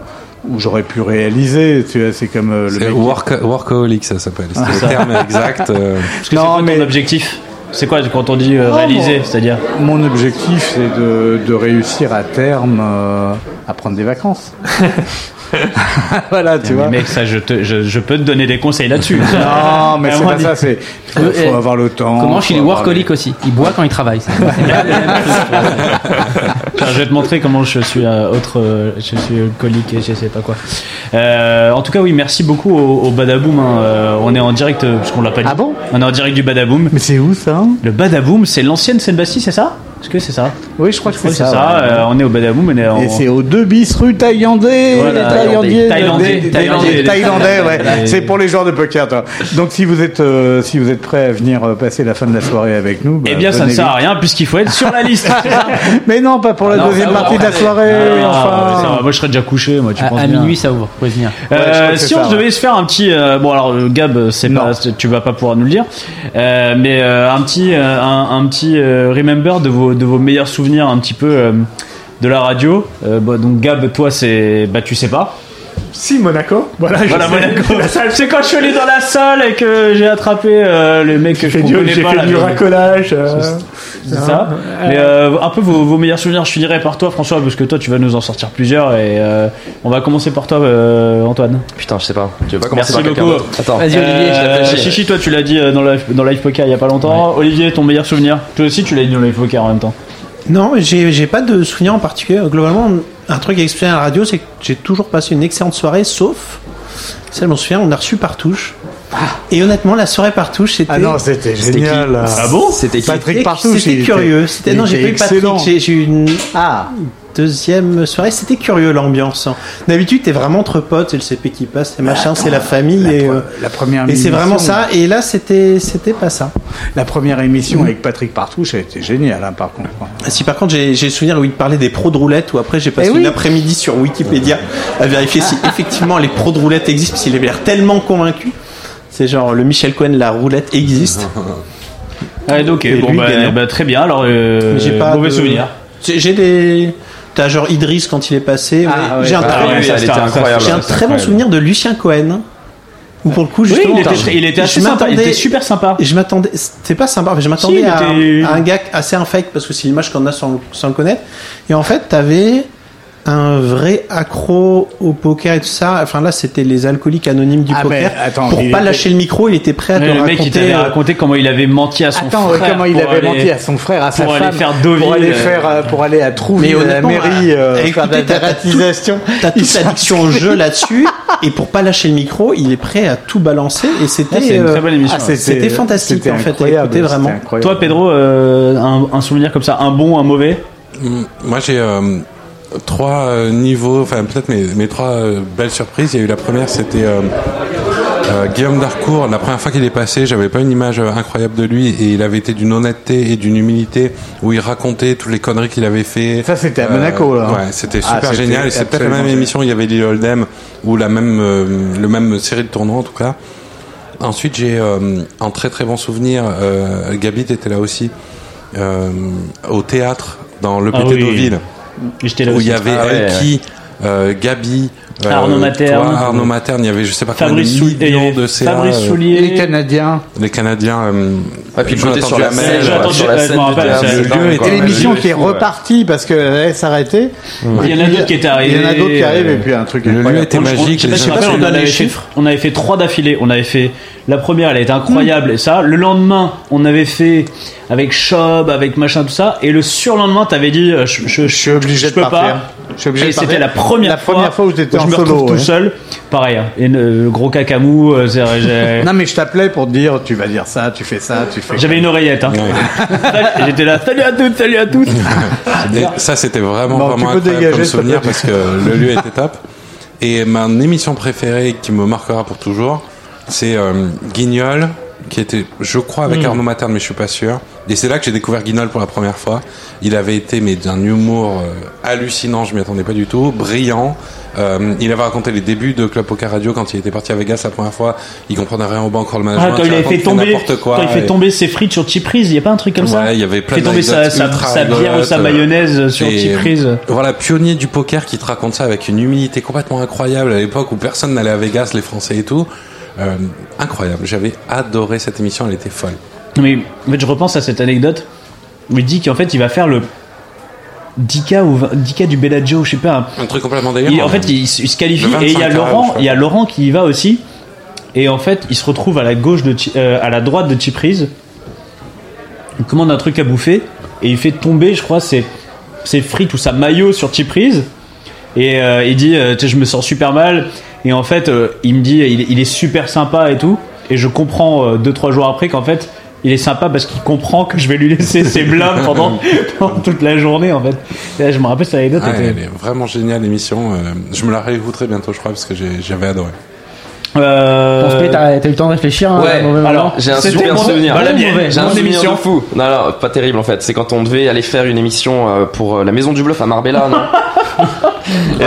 où j'aurais pu réaliser. Tu vois, c'est comme euh, le
work, workaholic, ça s'appelle. C'est le terme exact. euh,
parce que c'est
Non,
quoi
mais-
ton objectif? C'est quoi quand on dit euh,
Non,
réaliser
bon.
c'est à dire
Mon objectif, c'est de, de réussir à terme euh, à prendre des vacances. [laughs] [laughs] voilà, tu vois.
mec ça je, te, je, je peux te donner des conseils là-dessus [laughs]
Non, [laughs] mais c'est
moi,
pas ça. C'est faut,
Euh,
faut avoir le temps.
Comment il est
avoir
workaholic aussi? Il boit quand il travaille.
je vais te montrer comment je suis euh, autre, euh, je suis alcoolique et je sais pas quoi. Euh, en tout cas, oui, merci beaucoup au, au Badaboom. hein. Euh, on est en direct, parce qu'on l'a pas dit.
Ah bon?
On est en direct du Badaboom.
Mais c'est où ça?
Le Badaboom, c'est l'ancienne Seine-Bastille, c'est ça? Est-ce que c'est ça?
Oui, je crois que c'est
c'est
ça.
ça.
ouais.
euh, on est au Badaboom. On est en...
Et c'est aux deux bis rue Thaïlandais.
Voilà,
les Thaïlandais.
Thaïlandais,
des-
Thaïlandais,
des
les-
Thaïlandais, ouais. C'est pour les joueurs de poker, toi. Donc si vous êtes, euh, si vous êtes prêts à venir euh, passer la fin de la soirée avec nous, bah,
Eh bien, ça ne sert à rien puisqu'il faut être sur la liste. [laughs]
Mais non, pas pour la
Non,
deuxième partie de la soirée.
Ah,
enfin.
ça va, moi, je serais déjà couché. Moi, tu
À,
penses
à
bien.
minuit, ça ouvre. Vous pouvez venir.
Euh, si on devait se faire un petit, euh, bon alors euh, Gab, c'est
Non.
pas, tu vas pas pouvoir nous le dire, euh, mais euh, un petit, euh, un, un petit euh, remember de vos, de vos meilleurs souvenirs un petit peu euh, de la radio. Euh, bah, donc Gab, toi c'est, bah tu sais pas.
Si, Monaco. Voilà.
Monaco. [laughs] C'est quand je suis allé dans la salle et que j'ai attrapé euh, le mec que
j'ai
je
fait du,
connais
j'ai
pas.
fait
là,
du racolage. euh,
C'est ça. Mais euh, un peu vos, vos meilleurs souvenirs. Je finirai par toi, François, parce que toi, tu vas nous en sortir plusieurs. Et euh, on va commencer par toi, euh, Antoine.
Putain, je sais pas. Tu veux pas
Merci
commencer par quelqu'un
beaucoup.
Attends.
Vas-y, Olivier, je
Euh. Chichi, toi, tu l'as dit dans Live, dans live Poker il y a pas longtemps. Olivier, ton meilleur souvenir? Toi aussi, tu l'as dit dans Live Poker en même temps.
Non, j'ai j'ai pas de souvenir en particulier. Globalement, un truc à expliquer à la radio, c'est que j'ai toujours passé une excellente soirée, sauf celle, je m'en souviens, on a reçu Partouche. Et honnêtement, la soirée Partouche, c'était.
Ah non, c'était
C'était qui
génial.
Ah bon
C'était qui
Patrick Partouche,
C'était
était-
curieux. C'était non, j'ai pas eu Patrick. J'ai j'ai eu une
Ah,
deuxième soirée. C'était curieux l'ambiance. D'habitude, t'es vraiment entre potes, c'est le CP qui passe, c'est machin, c'est la famille.
la,
et,
pre-
euh,
la première
et c'est
émission-
vraiment ça. Et là, c'était c'était pas ça.
La première émission avec Patrick Partouche a été géniale, hein, par contre.
Ah, Si par contre j'ai souvenir où il parlait des pros de roulette, où après j'ai passé
Eh oui.
une après-midi sur Wikipédia à vérifier si [laughs] effectivement les pros de roulette existent, parce qu'il avait l'air tellement convaincu. C'est genre le Michel Cohen, la roulette existe.
Ouais, donc,
Et
bon,
lui,
bah, bah, très bien. Alors, euh,
pas
mauvais
de-
souvenir.
J'ai des. T'as genre Idriss quand il est passé.
Ah,
ouais. j'ai un, très-
oui,
un-
bon souvenir de Lucien Cohen. Où pour le coup
Oui,
justement.
il était, il assez sympa. Il
m'attendais-
était super sympa.
Je m'attendais, c'était pas sympa, mais je m'attendais
Si,
à,
était-
à un gars assez infect parce que c'est l'image qu'on a sans, sans le connaître. Et en fait, t'avais un vrai accro au poker et tout ça. Enfin là, c'était les alcooliques anonymes du
Ah,
poker.
mais attends,
Pour pas
était-
lâcher le micro, il était prêt à te
le mec, il
raconter.
t'avait
euh,
raconté comment il avait menti à son
Attends,
frère.
comment il
pour
avait
aller-
menti à son frère, à sa
pour
femme,
aller faire Deauville.
pour aller
euh,
faire, euh, pour aller à Trouville,
Mais
à la mairie, euh,
écoutez,
faire de la dératisation.
T'as toute l'addiction au jeu là-dessus, et pour pas lâcher le micro, il est prêt à tout balancer, et c'était.
Ah,
euh,
très bonne émission.
ah, c'était fantastique en fait, écouter vraiment.
Toi, Pedro, un, souvenir comme ça, un bon, un mauvais?
Mm, Moi, j'ai trois euh, niveaux, enfin peut-être mes, mes trois euh, belles surprises. Il y a eu la première, c'était euh, euh, Guillaume Darcourt. La première fois qu'il est passé, j'avais pas une image euh, incroyable de lui et il avait été d'une honnêteté et d'une humilité où il racontait toutes les conneries qu'il avait fait.
Ça, c'était à Monaco, là.
Ouais, c'était
Ah,
super génial. Et c'est peut-être la même émission. Il y avait Lily Oldham ou la même, euh, le même série de tournois en tout cas. Ensuite, j'ai euh, un très très bon souvenir. Euh, Gabi était là aussi euh, au théâtre dans le
Ah oui.
Deauville
J'étais là
où il y avait
Ah ouais,
Elki, euh, Gabi,
Arnaud Materne.
toi, Arnaud Materne, il y avait je sais pas
Fabrice
combien de millions de CA,
Fabrice
euh,
Soulier.
Les Canadiens.
les Canadiens. Euh,
Ah, puis
Jonathan
sur la scène.
Et l'émission qui est repartie parce qu'elle allait s'arrêter.
Il y en a d'autres qui étaient arrivés.
Il y en a d'autres qui arrivent
euh,
et puis un truc
Le lieu était magique.
On, avait fait,
chiffres.
on avait fait trois d'affilée. On avait fait la première, elle a été incroyable et ça. Le lendemain, on avait fait avec Shob, avec machin tout ça. Et le surlendemain, t'avais dit, euh, je, je,
Je suis obligé
je
de
peux
partir.
pas.
Je
Et c'était la première
La première fois où j'étais
je
en
me
solo,
retrouve tout
ouais.
seul. Pareil, hein. et euh, le gros cacamou. euh, j'ai- [laughs]
Non mais je t'appelais pour te dire tu vas dire ça, tu fais ça, tu fais.
J'avais une oreillette. Hein. [laughs] Et J'étais là, salut à toutes, salut à tous.
Et ça, c'était vraiment,
Bon, tu
vraiment
peux
incroyable
dégager,
comme souvenir parce que le lieu était top. Et ma émission préférée qui me marquera pour toujours, c'est euh, Guignol, qui était, je crois, avec
Mm.
Arnaud Materne, mais je suis pas sûr. Et c'est là que j'ai découvert Guignol pour la première fois. Il avait été, mais d'un humour euh, hallucinant, je m'y attendais pas du tout, brillant. Euh, il avait raconté les débuts de Club Poker Radio quand il était parti à Vegas la première fois. Il comprenait rien au banque, le management.
Ah, quand il avait fait tomber,
quoi.
quand il fait
Et-
tomber ses frites sur Chiprise, il y a pas un truc comme ça
Ouais, il y avait plein
fait tomber sa, bière ou sa
euh,
mayonnaise sur Chiprise.
Voilà, pionnier du poker qui te raconte ça avec une humilité complètement incroyable à l'époque où personne n'allait à Vegas, les Français et tout. Euh, incroyable. J'avais adoré cette émission, elle était folle.
Mais en fait, je repense à cette anecdote où il dit qu'en fait, il va faire le 10K ou 20 10K du Bellagio, je sais pas.
Un truc complètement
Il-
délirant.
en fait, il, se- il se qualifie et il y a
25K, je
Laurent, il y a Laurent qui y va aussi. Et en fait, il se retrouve à la gauche de, euh, à la droite de Chiprise. Il commande un truc à bouffer et il fait tomber, je crois, ses, ses frites ou sa maillot sur Chiprise. Et euh, il dit, euh, je me sens super mal. Et en fait, euh, il me dit, il, est- il est super sympa et tout. Et je comprends euh, deux trois jours après qu'en fait, il est sympa parce qu'il comprend que je vais lui laisser ses blâmes [laughs] pendant, pendant toute la journée en fait. Et là, je me rappelle cette anecdote.
Ah,
était-
elle est vraiment géniale l'émission. Euh, je me la réécouterai bientôt, je crois, parce que j'avais adoré.
Euh,
t'as eu le temps de réfléchir hein,
Ouais, alors j'ai un
C'était
super
bon,
souvenir.
voilà,
j'ai un souvenir de fou. Non, non, pas terrible en fait. C'est quand on devait aller faire une émission euh, pour euh, la Maison du Bluff à Marbella, non [laughs]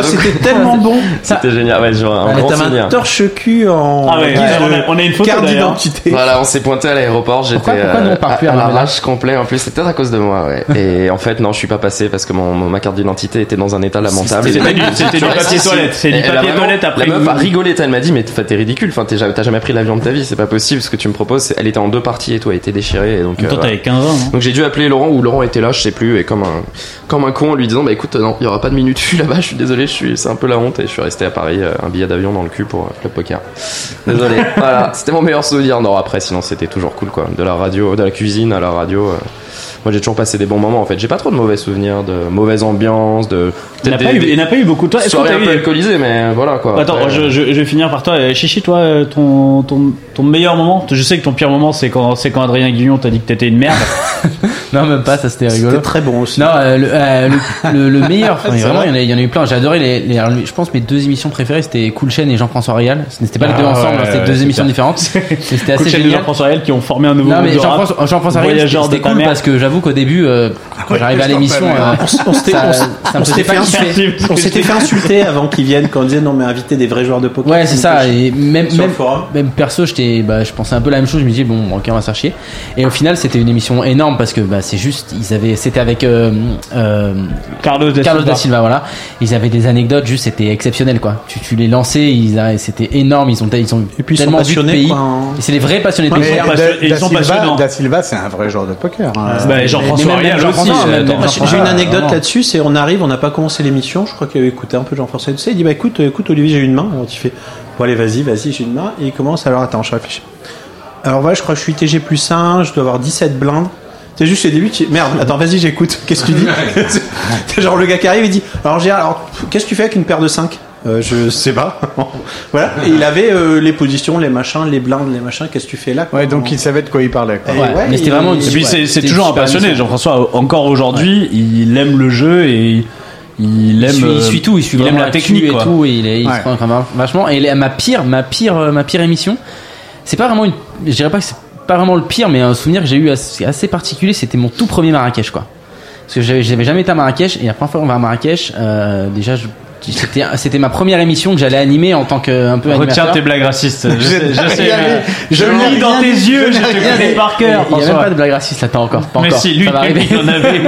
C'était tellement bon. [laughs]
C'était génial, ouais, genre un
Ouais,
grand souvenir.
un torche-cul en
Ah ouais,
guise
ouais,
de
on a- on a une photo,
carte d'identité.
Voilà, on s'est pointé à l'aéroport. J'étais
part
à,
à
l'arrache complet. En plus, c'était peut-être à cause de moi. Ouais. [laughs] Et en fait, non, je suis pas passé parce que mon, mon- ma carte d'identité était dans un état lamentable.
C'était du- c'était du papier toilette, c'est du papier toilette après
La meuf a rigolé. Elle m'a dit, mais t'es ridicule. Enfin, t'as jamais pris l'avion de ta vie. C'est pas possible. Ce que tu me proposes, elle était en deux parties et tout, elle était déchirée. Et donc,
Toi,
euh,
t'avais 15 ans, non
Donc j'ai dû appeler Laurent ou Laurent était là, je sais plus, et comme un comme un con en lui disant bah écoute non, il y aura pas de minute là-bas, suis désolé, je suis c'est un peu la honte et je suis resté à Paris euh, un billet d'avion dans le cul pour euh, Club Poker. Désolé. [laughs] voilà, c'était mon meilleur souvenir. Non, après sinon c'était toujours cool quoi, de la radio, de la cuisine à la radio. Moi j'ai toujours passé des bons moments en fait. J'ai pas trop de mauvais souvenirs, de mauvaise ambiance, de
Il n'a pas,
des-
pas eu beaucoup. Toi, est-ce que t'as
un
eu
peu alcoolisées, mais voilà quoi.
Attends,
Après,
je,
euh,
je, je vais finir par toi. Euh, Chichi, toi, euh, ton, ton, ton meilleur moment Je sais que ton pire moment, c'est quand, c'est quand Adrien Guillon t'a dit que t'étais une merde. [laughs]
Non, même pas, ça c'était rigolo.
C'était très bon aussi.
Non, euh, le, euh, le, le- le meilleur, [laughs] enfin, vraiment, il y, en a, il y en a eu plein. J'ai adoré les, Je pense mes deux émissions préférées c'était Cool Chain et Jean-François Réal. Ce n'était pas les deux
Ah
ensemble,
ouais,
hein, c'était
ouais,
deux émissions différentes. [laughs] C'était
de
assez
de
génial.
Jean-François Réel qui ont formé un nouveau
Non, mais
de.
Jean-François Réal, c'était
de
cool parce que j'avoue qu'au début, euh, quand j'arrivais à l'émission, euh,
On, s'était- fait, insulter- on s'était fait insulter avant qu'ils viennent quand on disait non mais inviter des vrais joueurs de poker.
Ouais, c'est ça. Et même, même, même perso, j'étais, bah, je pensais un peu la même chose. Je me disais, bon, ok, on va se faire chier. Et au final, c'était une émission énorme parce que, bah, c'est juste, ils avaient, c'était avec, euh, euh,
Carlos da
Carlos
Silva.
da Silva, voilà. Ils avaient des anecdotes, juste, c'était exceptionnel, quoi. Tu, tu les lançais, ils, c'était énorme. Ils ont, ils ont
Et puis ils sont
tellement vu de
passionnés,
pays.
hein.
C'est les vrais passionnés de poker.
mais-
Da,
ils sont
Silva,
passionnants.
Da Silva, c'est un vrai joueur de poker. hein.
Bah,
Mais Jean-François,
euh,
J'ai une anecdote là-dessus, c'est on arrive, on n'a pas commencé l'émission, je crois qu'il avait écouté un peu Jean-François Doucet, il dit bah écoute, euh, écoute Olivier, j'ai une main, alors tu fais bon allez vas-y, vas-y, j'ai une main, et il commence alors attends, je réfléchis. Alors voilà, je crois que je suis TG plus 1, je dois avoir 17 blindes. C'est juste au début, tu... merde, attends, vas-y, j'écoute, qu'est-ce que tu dis? [laughs] [laughs] Genre le gars qui arrive, il dit alors Gérard, alors qu'est-ce que tu fais avec une paire de 5 euh, je sais pas. [laughs] voilà. Et il avait euh, les positions, les machins, les blindes, les machins. Qu'est-ce que tu fais là quoi
Ouais, donc il savait de quoi il parlait. quoi.
Et ouais,
mais c'était
il-
vraiment une-
Et puis c'est toujours un passionné. Jean-François. Encore aujourd'hui, il aime le jeu et il aime.
il suit,
euh,
il suit tout, il suit
aime
vraiment
la technique
et
quoi.
tout, et il, est, il
Ouais.
se prend quand même vachement. Et ma pire, ma pire, ma pire émission, c'est pas vraiment une, je dirais pas que c'est pas vraiment le pire, mais un souvenir que j'ai eu assez, assez particulier, c'était mon tout premier Marrakech quoi. Parce que j'avais j'avais jamais été à Marrakech et la première fois qu'on va à Marrakech, euh, déjà je- c'était c'était ma première émission que j'allais animer en tant que un peu
Retiens
animateur.
tes blagues racistes. Je sais, je sais, je lis dans tes yeux,
Je
te connais par
Il y a
cœur.
même pas de blague raciste là, pas encore, pas
Mais
encore.
si, lui,
Ça va arriver.
il en avait.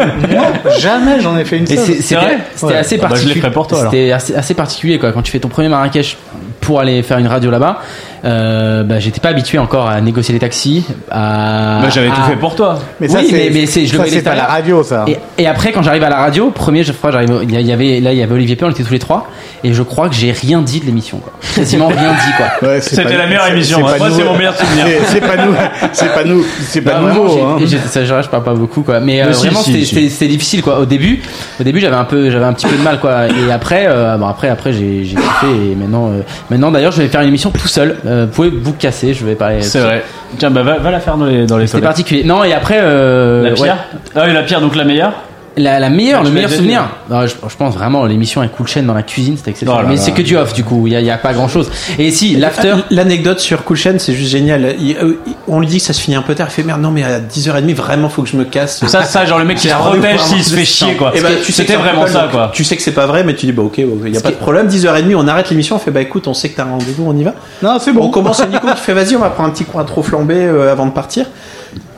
Jamais j'en ai fait une seule.
c'est- c'était
vrai
c'était
Ouais.
assez
Ah bah, je l'ai
particulier.
fait pour toi, alors.
C'était assez, assez particulier quoi. Quand tu fais ton premier Marrakech pour aller faire une radio là-bas, euh, bah, j'étais pas habitué encore à négocier les taxis. À,
Bah, J'avais tout
à-
fait pour toi.
Mais ça,
oui,
c'est-
mais, mais c'est, je le
ça,
voyais
c'est pas la radio, ça.
Et, et après, quand j'arrive à la radio, premier, je crois, j'arrive, il y avait, là, il y avait Olivier P, on était tous les trois, et je crois que j'ai rien dit de l'émission, quoi. Quasiment rien dit, quoi. [laughs]
Ouais, c'est
C'était
pas-
la meilleure
c'est-
émission.
c'est
Moi,
pas
c'est
nous-
mon meilleur souvenir.
C'est- C'est pas nous, c'est pas nous, c'est pas
Bah, vraiment,
nouveau.
j'ai-
hein.
j'ai- ça, je, je parle pas beaucoup quoi mais, euh,
si,
vraiment
si,
c'était
si.
c'était- c'était difficile quoi au début au début j'avais un peu j'avais un petit peu de mal quoi et après euh, bon après après j'ai j'ai kiffé et maintenant maintenant d'ailleurs je vais faire une émission tout seul vous pouvez vous casser je vais parler
C'est vrai. Tiens, bah va, va la faire dans les, dans les toilettes.
particulier non et après euh,
La
ouais.
pire Ah oui, la pire, donc la meilleure
la, la meilleure
Ah,
le meilleur souvenir
déjà
non, je, je pense vraiment l'émission avec Cool Chain dans la cuisine c'était exceptionnel
Oh
mais c'est que du off du coup il y a, a pas grand chose et si l'after?
Ah, L'anecdote sur Cool Chain, c'est juste génial. Il- euh, on lui dit que ça se finit un peu tard. Il fait merde, non, mais à 10h30, vraiment, faut que je me casse.
Ça, ça, genre le mec qui protège
pour
s'il se fait chier, quoi.
Et bah, tu sais que
c'était vraiment ça, quoi.
Tu sais que c'est pas vrai, mais tu dis, bah, ok, il y a pas de problème. 10h30, on arrête l'émission. On fait, bah, écoute, on sait que t'as un rendez-vous, on y va.
Non, c'est
On
bon.
commence à Nico qui fait, vas-y, on va prendre un petit coin trop flambé euh, avant de partir.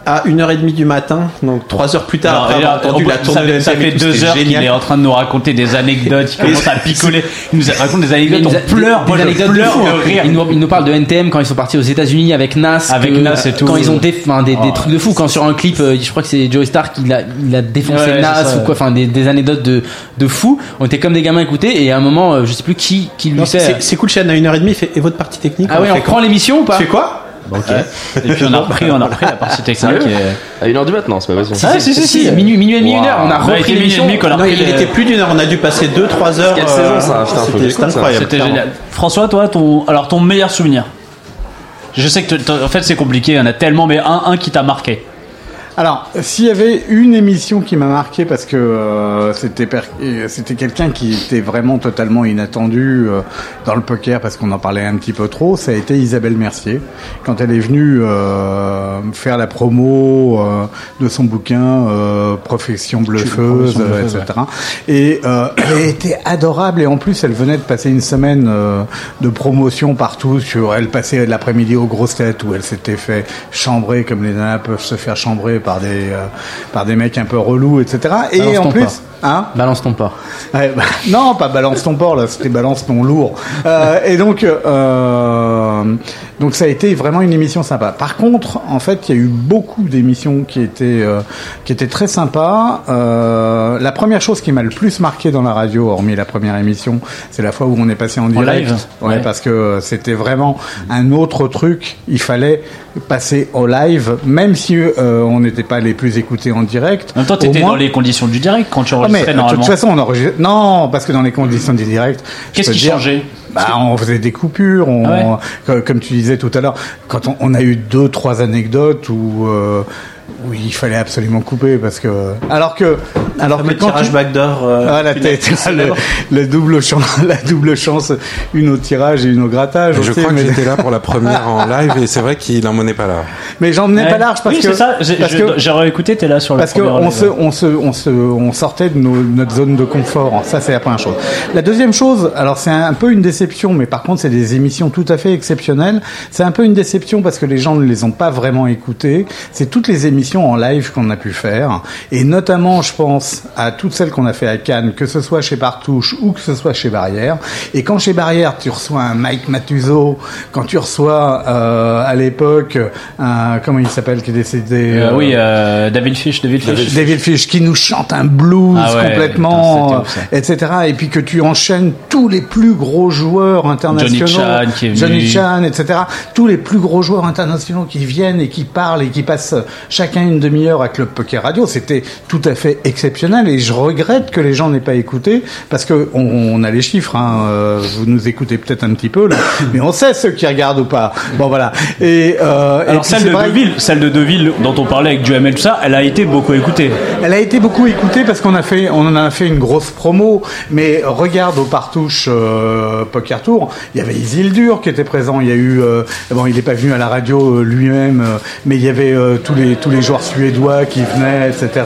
À 1h30 du matin, donc 3 heures plus tard, après avoir
là,
entendu la
ça,
tournée de
fait- ça fait
tout,
deux
c'était
heures qu'il est en train de nous raconter des anecdotes, il commence à picoler, il nous raconte des anecdotes, on pleure,
des
moi je pleure
fou, hein.
de rire.
Il nous, il nous parle de NTM quand ils sont partis aux États-Unis avec Nas,
Avec
que-
Nas et tout.
Quand ils ont des, des
Oh,
trucs de fou. Quand sur un clip, euh, je crois que c'est Joey Stark, il a, il a défoncé Nas ou quoi. Enfin, des, des anecdotes de, de fou. On était comme des gamins à écouter et à un moment, euh, je sais plus qui, qui lui
Non,
fait.
C'est cool, Chad, à 1h30, il fait, et votre partie technique
Ah ouais, on reprend l'émission ou pas
Tu fais quoi
Ok. Et puis on a repris, on a repris la partie technique. Et-
À 1h du matin, c'est pas possible.
Ah, si, si, si, minuit, minuit et demi, une heure. On a
Bah,
repris
et
l'émission.
demi qu'on a
Non, il était plus d'une heure. On a dû passer 2-3 heures.
Quelle
euh,
saison, ça
C'était incroyable.
C'était génial. François, toi, ton, alors ton meilleur souvenir Je sais que en fait c'est compliqué, il y en a tellement, mais un, un qui t'a marqué.
Alors, s'il y avait une émission qui m'a marqué parce que euh, c'était per- et c'était quelqu'un qui était vraiment totalement inattendu euh, dans le poker parce qu'on en parlait un petit peu trop, ça a été Isabelle Mercier quand elle est venue euh, faire la promo euh, de son bouquin euh, Profession bluffeuse,
Profession bluffeuse,
etc. Et euh, elle était adorable et en plus elle venait de passer une semaine euh, de promotion partout. Sur, elle passait l'après-midi aux grosses têtes où elle s'était fait chambrer comme les nanas peuvent se faire chambrer par des euh, par des mecs un peu relous, etc. Et
Balance
en
ton
plus, hein
Balance ton porc.
Ouais, bah, [laughs] non, pas balance ton porc là, c'était balance ton lourd. Euh, et donc, euh, donc ça a été vraiment une émission sympa. Par contre, en fait, il y a eu beaucoup d'émissions qui étaient qui étaient très sympas. La première chose qui m'a le plus marqué dans la radio, hormis la première émission, c'est la fois où on est passé en direct.
live
Ouais,
Ouais.
parce que c'était vraiment un autre truc. Il fallait passer au live, même si euh, on pas les plus écoutés en direct.
En même temps, t'étais
moins-
dans les conditions du direct quand tu
ah, mais,
enregistrais
de toute
normalement.
façon, on enregistre. Non, parce que dans les conditions du direct.
Qu'est-ce qui
dire,
changeait
bah, on faisait des coupures. On,
Ah
co- Comme tu disais tout à l'heure, quand on, on a eu deux, trois anecdotes où, euh, où il fallait absolument couper parce que. Alors que. Alors que
Le
quand
tirage
tu-
backdoor. euh,
ah, la tête, [laughs] le, le double chance, [laughs] la double chance, une au tirage et une au grattage.
Je
aussi,
crois que
mais-
j'étais là pour la première en [laughs] live et c'est vrai qu'il en menait pas là.
Mais j'en menais
Ouais.
pas large parce
oui,
que.
c'est ça. J'ai
parce
je-
que-
j'ai réécouté, t'es là sur le
Parce que on se, on se, on se, on sortait de nos- notre zone de confort. Ça, c'est la première chose. La deuxième chose, alors c'est un peu une déception, mais par contre, c'est des émissions tout à fait exceptionnelles. C'est un peu une déception parce que les gens ne les ont pas vraiment écoutées. C'est toutes les émissions émissions en live qu'on a pu faire, et notamment, je pense à toutes celles qu'on a fait à Cannes, que ce soit chez Partouche ou que ce soit chez Barrière. Et quand chez Barrière, tu reçois un Mike Matuso, quand tu reçois euh, à l'époque un comment il s'appelle qui est décédé
Euh, oui, euh, David Fish, David Fish.
David Fish qui nous chante un blues
Ah ouais,
complètement,
putain,
etc. Et puis que tu enchaînes tous les plus gros joueurs internationaux,
Johnny Chan qui est venu.
Johnny Chan, etc. Tous les plus gros joueurs internationaux qui viennent et qui parlent et qui passent chacun une demi-heure à Club Poker Radio. C'était tout à fait exceptionnel et je regrette que les gens n'aient pas écouté parce que on, on a les chiffres. Hein, euh, vous nous écoutez peut-être un petit peu là, [coughs] mais on sait ceux qui regardent ou pas. Bon voilà. Et, euh,
Alors celle de
vrai-
Deville, celle de Deville dont on parlait avec Duhamel tout ça, elle a été beaucoup écoutée.
Elle a été beaucoup écoutée parce qu'on a fait, on en a fait une grosse promo. Mais regarde au Partouche euh, Poker Tour, il y avait Isildur qui était présent. Il y a eu, bon, il n'est pas venu à la radio lui-même, mais il y avait tous les tous les joueurs suédois qui venaient, etc.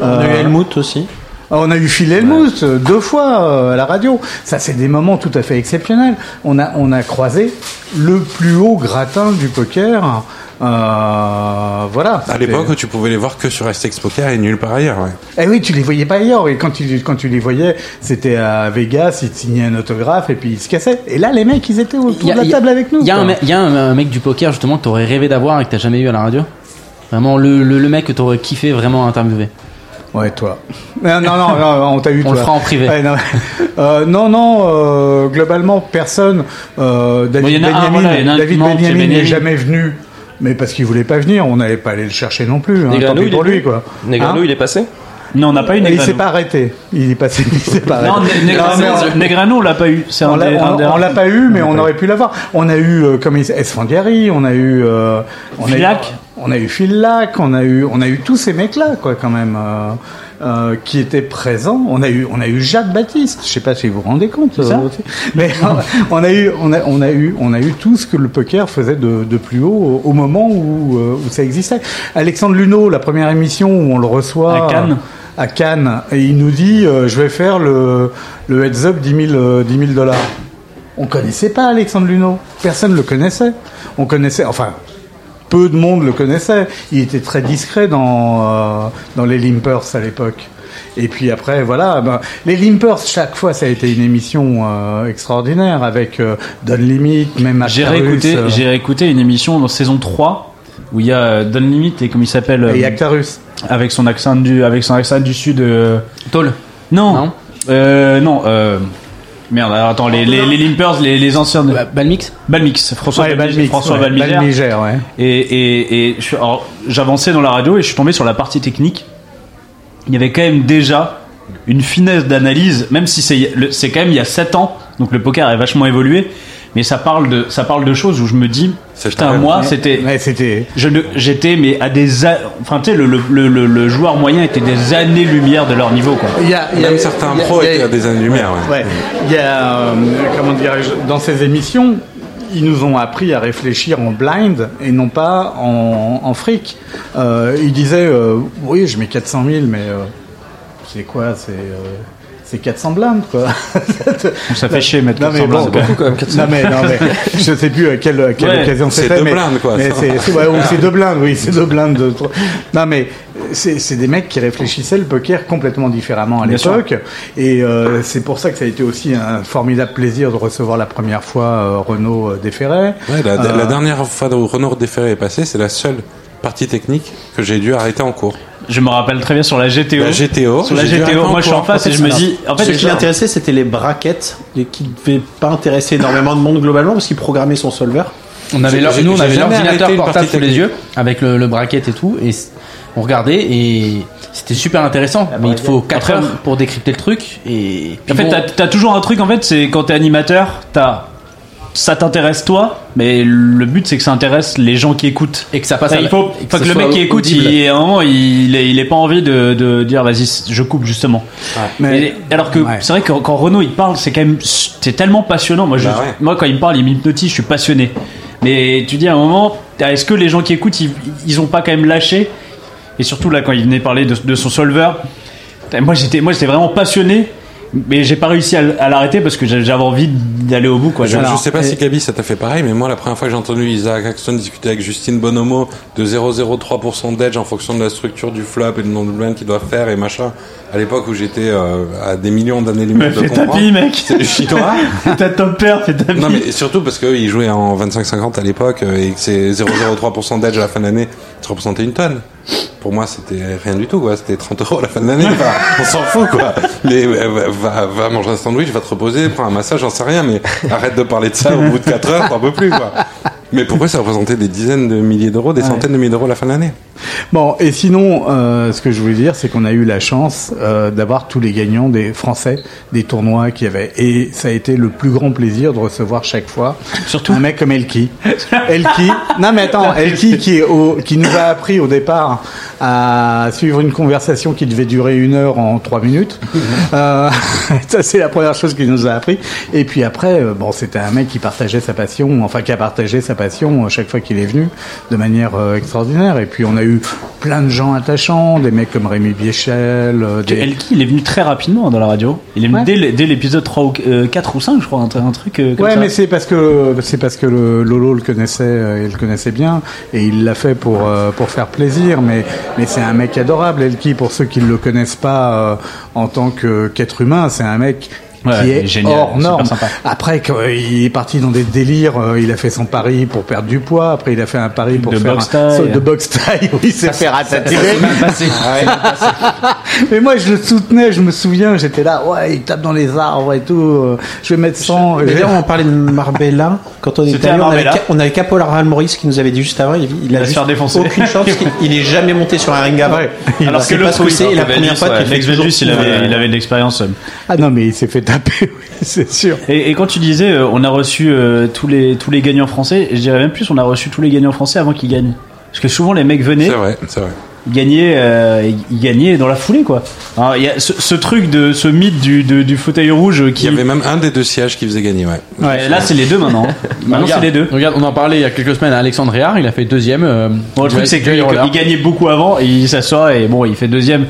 On a eu Helmut aussi.
On a eu Phil Helmut euh, deux fois euh, à la radio. Ça, c'est des moments tout à fait exceptionnels. On a, on a croisé le plus haut gratin du poker. Euh, voilà.
À l'époque tu pouvais les voir que sur STX Poker et nulle part ailleurs. Ouais.
Eh oui, tu les voyais pas ailleurs. Et quand tu, quand tu les voyais, c'était à Vegas, ils te signaient un autographe et puis ils se cassaient. Et là, les mecs, ils étaient autour
a-
de la
a-
table avec nous.
Il y a, y un mec du poker justement que t'aurais rêvé d'avoir et que t'as jamais eu à la radio? Vraiment le, le, le mec que t'aurais kiffé vraiment interviewer.
Ouais, toi. Non, non, non, non, on t'a eu.
On
toi.
le fera en privé.
Ouais, non, Euh, non, non, euh, globalement, personne. Euh, David
Bon,
Benjamin,
voilà,
David Benjamin n'est jamais venu. Mais parce qu'il voulait pas venir, on n'allait pas aller le chercher non plus. Hein, tant pis pour lui, quoi. Hein
il est passé?
Non, on n'a pas eu
Et il s'est pas arrêté. Il est passé, [laughs] il s'est pas arrêté.
Ne- Negreanu,
Non, mais on-
Negreanu, on l'a pas eu. C'est
on l'a
des-
pas eu, mais on aurait pu l'avoir. On a eu euh, comme Esfandiari, on a eu, euh, on a eu,
Philac.
on a eu Phil Lac, on a eu, on a eu tous ces mecs-là, quoi, quand même, euh, euh, qui étaient présents. On a eu, on a eu Jacques Baptiste. Je sais pas si vous vous rendez compte,
ça
euh, mais [laughs] on a eu, on a, on a eu, on a eu tout ce que le poker faisait de, de plus haut au, moment où, euh, où ça existait. Alexandre Luneau, la première émission où on le reçoit
À Cannes.
à Cannes et il nous dit euh, je vais faire le, le heads up 10 000 euh, 10 000 dollars. On connaissait pas Alexandre Luneau, personne le connaissait. On connaissait, enfin peu de monde le connaissait. Il était très discret dans euh, dans les Limpers à l'époque. Et puis après, voilà, ben, les Limpers, chaque fois, ça a été une émission euh, extraordinaire avec euh, Don Limit, même
J'ai réécouté,
euh,
j'ai réécouté une émission dans saison 3 où il y a euh, Don Limit et comme il s'appelle euh,
et Actarus.
avec son accent du avec son accent du sud euh,
Toll.
non
Non.
euh, non euh, merde alors, attends les, les, les Limpers les, les anciens de...
Bah, Balmix
Balmix François
Ouais,
Balmix,
Balmix,
François
ouais,
Balmigère.
Balmigère, ouais.
et et, et je suis- alors, j'avançais dans la radio et je suis tombé sur la partie technique il y avait quand même déjà une finesse d'analyse même si c'est le- c'est quand même il y a 7 ans donc le poker a vachement évolué mais ça parle de ça parle de choses où je me dis putain moi c'était
Ouais, c'était.
j'étais mais à des a- enfin tu sais le, le, le, le- le joueur moyen était des années lumière de leur niveau quoi
Il y a, il y a-
Même certains
y a-
pros
il y a-
étaient à des années-lumière. Ouais.
Ouais, il y a, euh, comment dirais-je, dans ces émissions, ils nous ont appris à réfléchir en blind et non pas en, en fric. Euh, ils disaient, euh, oui, je mets 400 000, mais euh, c'est quoi C'est euh, c'est 400 blindes, quoi. [laughs]
ça fait chier mettre
Non, mais
400
bon,
blindes, même.
quand même, 400.
Non mais, non mais je sais plus à quelle, à quelle
Ouais,
occasion
c'est
c'était.
deux
mais-
blindes, quoi.
Mais c'est c'est- ouais, c'est deux blindes, oui, c'est deux [laughs] blindes. De, non mais c'est c'est des mecs qui réfléchissaient le poker complètement différemment à l'époque, et euh, c'est pour ça que ça a été aussi un formidable plaisir de recevoir la première fois euh, Renaud euh, Desferrets.
Ouais, la,
Euh,
la dernière fois où Renaud Déferré est passé, c'est la seule partie technique que j'ai dû arrêter en cours.
Je me rappelle très bien sur la GTO
La GTO.
sur la GTO
en
moi je suis en face et je me dis en fait
Ce qui l'intéressait, c'était les braquettes, et qui ne devaient pas intéresser énormément de monde globalement, parce qu'il programmait son solver.
On avait nous on avait l'ordinateur portable sous les yeux avec le, le bracket et tout et on regardait et c'était super intéressant. Mais il te faut 4
Après,
heures pour décrypter le truc et
en fait
bon,
t'as t'as toujours un truc en fait c'est quand t'es animateur t'as ça t'intéresse toi mais le but c'est que ça intéresse les gens qui écoutent
et que ça passe
Enfin,
à-
il faut, que le mec qui écoute, il, à un moment, il, il, il ait pas envie de, de dire vas-y, je coupe justement.
Mais-
Et- alors que
Ouais.
c'est vrai que quand Renaud il parle, c'est quand même c'est tellement passionnant. Moi, je,
Bah ouais.
moi quand il me parle, il m'hypnotise, je suis passionné. Mais tu dis à un moment, est-ce que les gens qui écoutent, ils, ils ont pas quand même lâché? Et surtout là, quand il venait parler de, de son solver, moi j'étais moi j'étais vraiment passionné. Mais j'ai pas réussi à, l'arrêter parce que j'a- j'avais envie d'aller au bout quoi.
Je, sais pas
et-
si Gabi ça t'a fait pareil, mais moi la première fois que j'ai entendu Isaac Axton discuter avec Justine Bonomo de 0,03% d'edge en fonction de la structure du flop et du nombre de blinds qu'il doit faire et machin, à l'époque où j'étais euh, à des millions d'années-lumière
Mais
de
fais
comprendre.
tapis mec.
C'est du chinois. [laughs]
T'as top pair, fais tapis.
Non mais surtout parce qu'il jouait en 25-50 à l'époque euh, et que c'est 0,03% d'edge à la fin de l'année, ça représentait une tonne. Pour moi c'était rien du tout quoi, c'était 30 euros à la fin de l'année, Enfin, on s'en fout quoi. Les, euh, va, va manger un sandwich, va te reposer, prends un massage, j'en sais rien, mais arrête de parler de ça au bout de 4 heures, t'en peux plus quoi. Mais pourquoi ça représentait des dizaines de milliers d'euros, des
Ouais.
centaines de milliers d'euros à la fin de l'année?
Bon, et sinon, euh, ce que je voulais dire, c'est qu'on a eu la chance euh, d'avoir tous les gagnants des Français des tournois qu'il y avait. Et ça a été le plus grand plaisir de recevoir chaque fois
Surtout
un mec comme Elki. [laughs] Elki, non mais attends, Elki qui, est au, qui nous a appris au départ à suivre une conversation qui devait durer une heure en trois minutes. [laughs] Euh, [laughs] ça c'est la première chose qu'il nous a appris. Et puis après, bon, c'était un mec qui partageait sa passion, enfin qui a partagé sa passion chaque fois qu'il est venu de manière extraordinaire. Et puis on a eu plein de gens attachants, des mecs comme Rémi Biéchel, euh, des...
Elki, il est venu très rapidement dans la radio. Il est venu dès, l'épisode 3 ou euh, 4 ou 5, je crois, un, tr- un truc euh, comme
Ouais,
ça.
mais c'est parce que c'est parce que le Lolo le connaissait, euh, il le connaissait bien et il l'a fait pour euh, pour faire plaisir. Mais mais c'est un mec adorable, Elki. Pour ceux qui ne le connaissent pas euh, en tant qu'être humain, c'est un mec
Ouais,
qui
est génial,
hors norme.
sympa.
Après, quand il est parti dans des délires, euh, il a fait son pari pour perdre du poids. Après, il a fait un pari pour
De
faire
boxe
un,
taille.
de boxe taille. [laughs] Oui, il s'est fait ratatiner. [laughs] Mais moi, je le soutenais, je me souviens, j'étais là, ouais, il tape dans les arbres et tout. euh, Je vais mettre 100.
D'ailleurs, on parlait de Marbella. Quand on était allé, on avait,
Marbella.
on avait Caporal Maurice qui nous avait dit juste avant, il, il a juste
faire défoncer.
aucune chance, il- est jamais monté sur un ring avant.
Alors que l'autre,
c'est, et la première fois
il avait, il avait de l'expérience. euh.
Ah non, mais il s'est fait taper, oui, [laughs] c'est sûr.
Et, et quand tu disais, euh, on a reçu euh, tous les tous les gagnants français, je dirais même plus, on a reçu tous les gagnants français avant qu'ils gagnent. Parce que souvent les mecs venaient,
C'est vrai, c'est vrai.
ils gagnaient, euh, dans la foulée quoi. Alors, il y a ce, ce truc de ce mythe du, de- du fauteuil rouge
Il
qui.
y avait même un des deux sièges qui faisait gagner, ouais.
Ouais, là c'est les deux maintenant. [laughs] maintenant c'est
Regarde,
les deux.
Regarde, on en parlait il y a quelques semaines à Alexandre Réard, il a fait deuxième. euh,
Bon, le truc c'est qu'il il gagnait beaucoup avant et il s'assoit et bon il fait deuxième.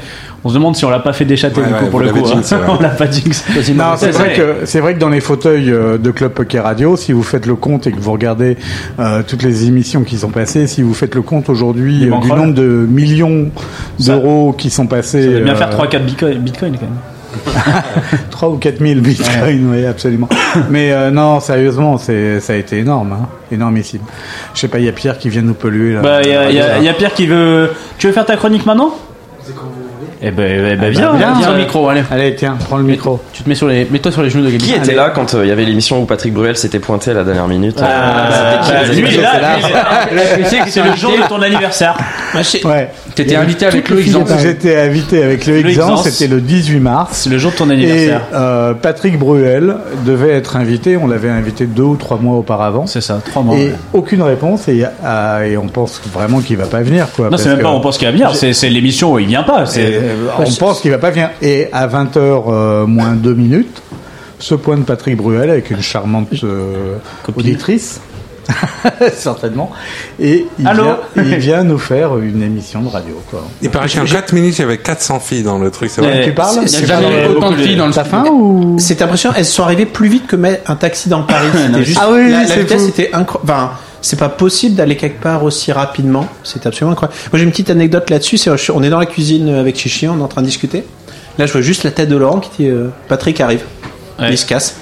On se demande si on l'a pas fait déchater
Ouais,
du coup
ouais,
pour le coup. hein.
jinx, c'est vrai. [laughs]
on l'a pas jinx.
Non, c'est vrai
vrai.
que c'est vrai que dans les fauteuils euh, de Club Poker Radio, si vous faites le compte et que vous regardez euh, toutes les émissions qui sont passées, si vous faites le compte aujourd'hui
Il
euh, du nombre de millions d'euros qui sont passés,
Ça va bien
euh,
faire 3-4 bitcoin, bitcoin quand même. [laughs]
3 ou 4 000 bitcoins, oui, absolument. Mais euh, non, sérieusement, c'est ça a été énorme, hein, énormissime. Je sais pas, il y a Pierre qui vient nous polluer là.
Bah, il y, a- y a- y a Pierre qui veut. Tu veux faire ta chronique maintenant? Eh ben, eh ben, viens,
viens,
Viens
viens.
au micro, allez.
Allez, tiens, prends le micro.
Tu te mets sur les, mets-toi sur les genoux de Gabi.
Qui était là quand euh, il y avait l'émission où Patrick Bruel s'était pointé à la dernière minute
Ah,
Euh, c'était qui,
bah,
les
lui, là, là, c'est le jour de ton anniversaire.
Ouais.
T'étais invité avec Loïc Zan.
J'étais invité avec Loïc Zan, c'était le 18 mars.
C'est le jour de ton
Et
anniversaire.
euh, Patrick Bruel devait être invité. On l'avait invité deux ou trois mois auparavant.
C'est ça, trois mois.
Et
ouais.
aucune réponse. Et, euh, et on pense vraiment qu'il va pas venir. Quoi,
Non, c'est même pas on pense qu'il va venir, c'est c'est l'émission où il vient pas. C'est
Euh, on pense qu'il va pas venir. Et à 20h moins 2 minutes, ce point de Patrick Bruel avec une charmante euh, auditrice. [laughs] Certainement. Et il
Allô
vient, il vient nous faire une émission de radio. Quoi.
Il paraît qu'en 4 minutes, il y avait 400 filles dans le truc, c'est vrai.
Tu parles
Il y a jamais autant
beaucoup
de filles dans le
T'as faim ou
C'est impressionnant, elles sont arrivées plus vite que mettre un taxi dans Paris. [laughs]
Ah oui,
la, vitesse
fou.
était incroyable. Enfin, c'est pas possible d'aller quelque part aussi rapidement. C'est absolument incroyable. Moi, j'ai une petite anecdote là-dessus. C'est, on est dans la cuisine avec Chichi, on est en train de discuter. Là, je vois juste la tête de Laurent qui dit euh, Patrick arrive.
Ouais.
Il se casse.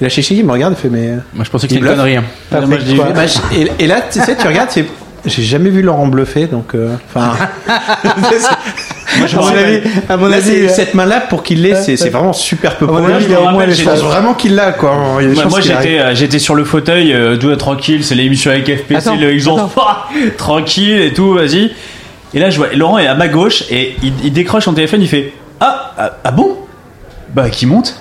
Et là, Chichi, il me regarde, il fait Mais. euh,
Moi, je pensais que
Il
c'était une
bluffe.
connerie. hein.
Patrick,
moi, je dis-
quoi.
bah, et, et là, tu sais, tu regardes, tu fais, J'ai jamais vu Laurent bluffer, donc. euh, Enfin. [laughs] [laughs]
Moi, je
à mon avis, à mon
là,
avis, euh, cette main-là, pour qu'il l'ait, c'est c'est vraiment super peu probable.
il a au moins les chances.
vraiment qu'il l'a, quoi. Il y a des
Moi, j'étais euh, j'étais sur le fauteuil, euh, doux tranquille, c'est l'émission avec FPC, ils ont tranquille et tout, vas-y. Et là, je vois Laurent est à ma gauche et il, il décroche son téléphone, il fait ah ah, ah bon? Bah qui monte?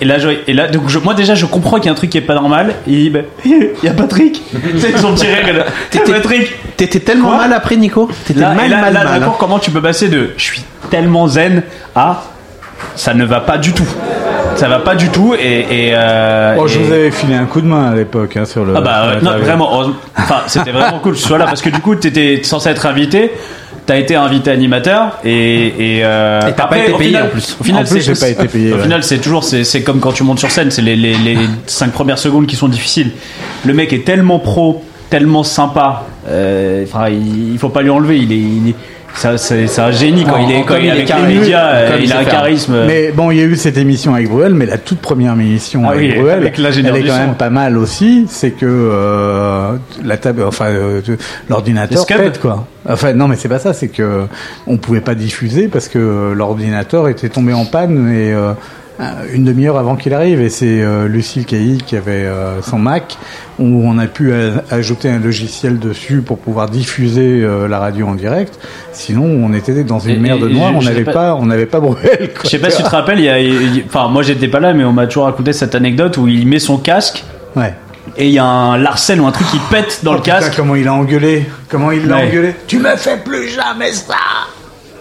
Et là, je, et là, donc je- moi déjà, je comprends qu'il y a un truc qui est pas normal. Et il dit, bah, [laughs] il y a Patrick. C'est son petit règle.
T'étais-
Patrick.
T'étais tellement
Quoi
mal après, Nico. T'étais
Là,
mal, mal,
là,
mal.
d'accord,
hein.
comment tu peux passer de je suis tellement zen à ça ne va pas du tout. Ça va pas du tout et. et, euh,
Oh, je
et-
vous avais filé un coup de main à l'époque hein, sur le.
Ah bah ouais, non, vraiment, heureusement- enfin c'était vraiment cool que tu sois là parce que du coup t'étais censé être invité, T'as été invité animateur et, et, euh,
Et t'as pas été
au
payé,
final-
en plus.
Au final,
En plus,
c'est-
j'ai pas été payé, [laughs]
Au
ouais.
final, c'est toujours c'est c'est comme quand tu montes sur scène, c'est les, les, les cinq premières secondes qui sont difficiles. Le mec est tellement pro, tellement sympa. euh, Enfin, il, il faut pas lui enlever. Il est, il est- ça- c'est c'est un génie quand il est quand
comme
il est avec les médias. euh,
comme il
a un
faire.
charisme.
Mais bon, il y a eu cette émission avec Bruel, mais la toute première émission
Ah
avec
oui,
Bruel,
avec
elle est quand même pas mal aussi. C'est que euh, la table, enfin euh, l'ordinateur pète quoi. Enfin non, mais c'est pas ça. C'est que on pouvait pas diffuser parce que l'ordinateur était tombé en panne et euh, une demi-heure avant qu'il arrive. Et c'est euh, Lucille Cailly qui avait euh, son Mac où on a pu a- ajouter un logiciel dessus pour pouvoir diffuser euh, la radio en direct. Sinon, on était dans une
Et-
mer de noir. On n'avait
pas-
pas, on n'avait pas Bruel.
Je sais pas si tu te rappelles, il y a, il- enfin moi j'étais pas là, mais on m'a toujours raconté cette anecdote où il met son casque
Ouais.
et il y a un Larsen ou un truc qui pète dans
Oh,
le
putain,
casque.
comment il a engueulé Comment il l'a
Ouais.
engueulé Tu me fais plus jamais ça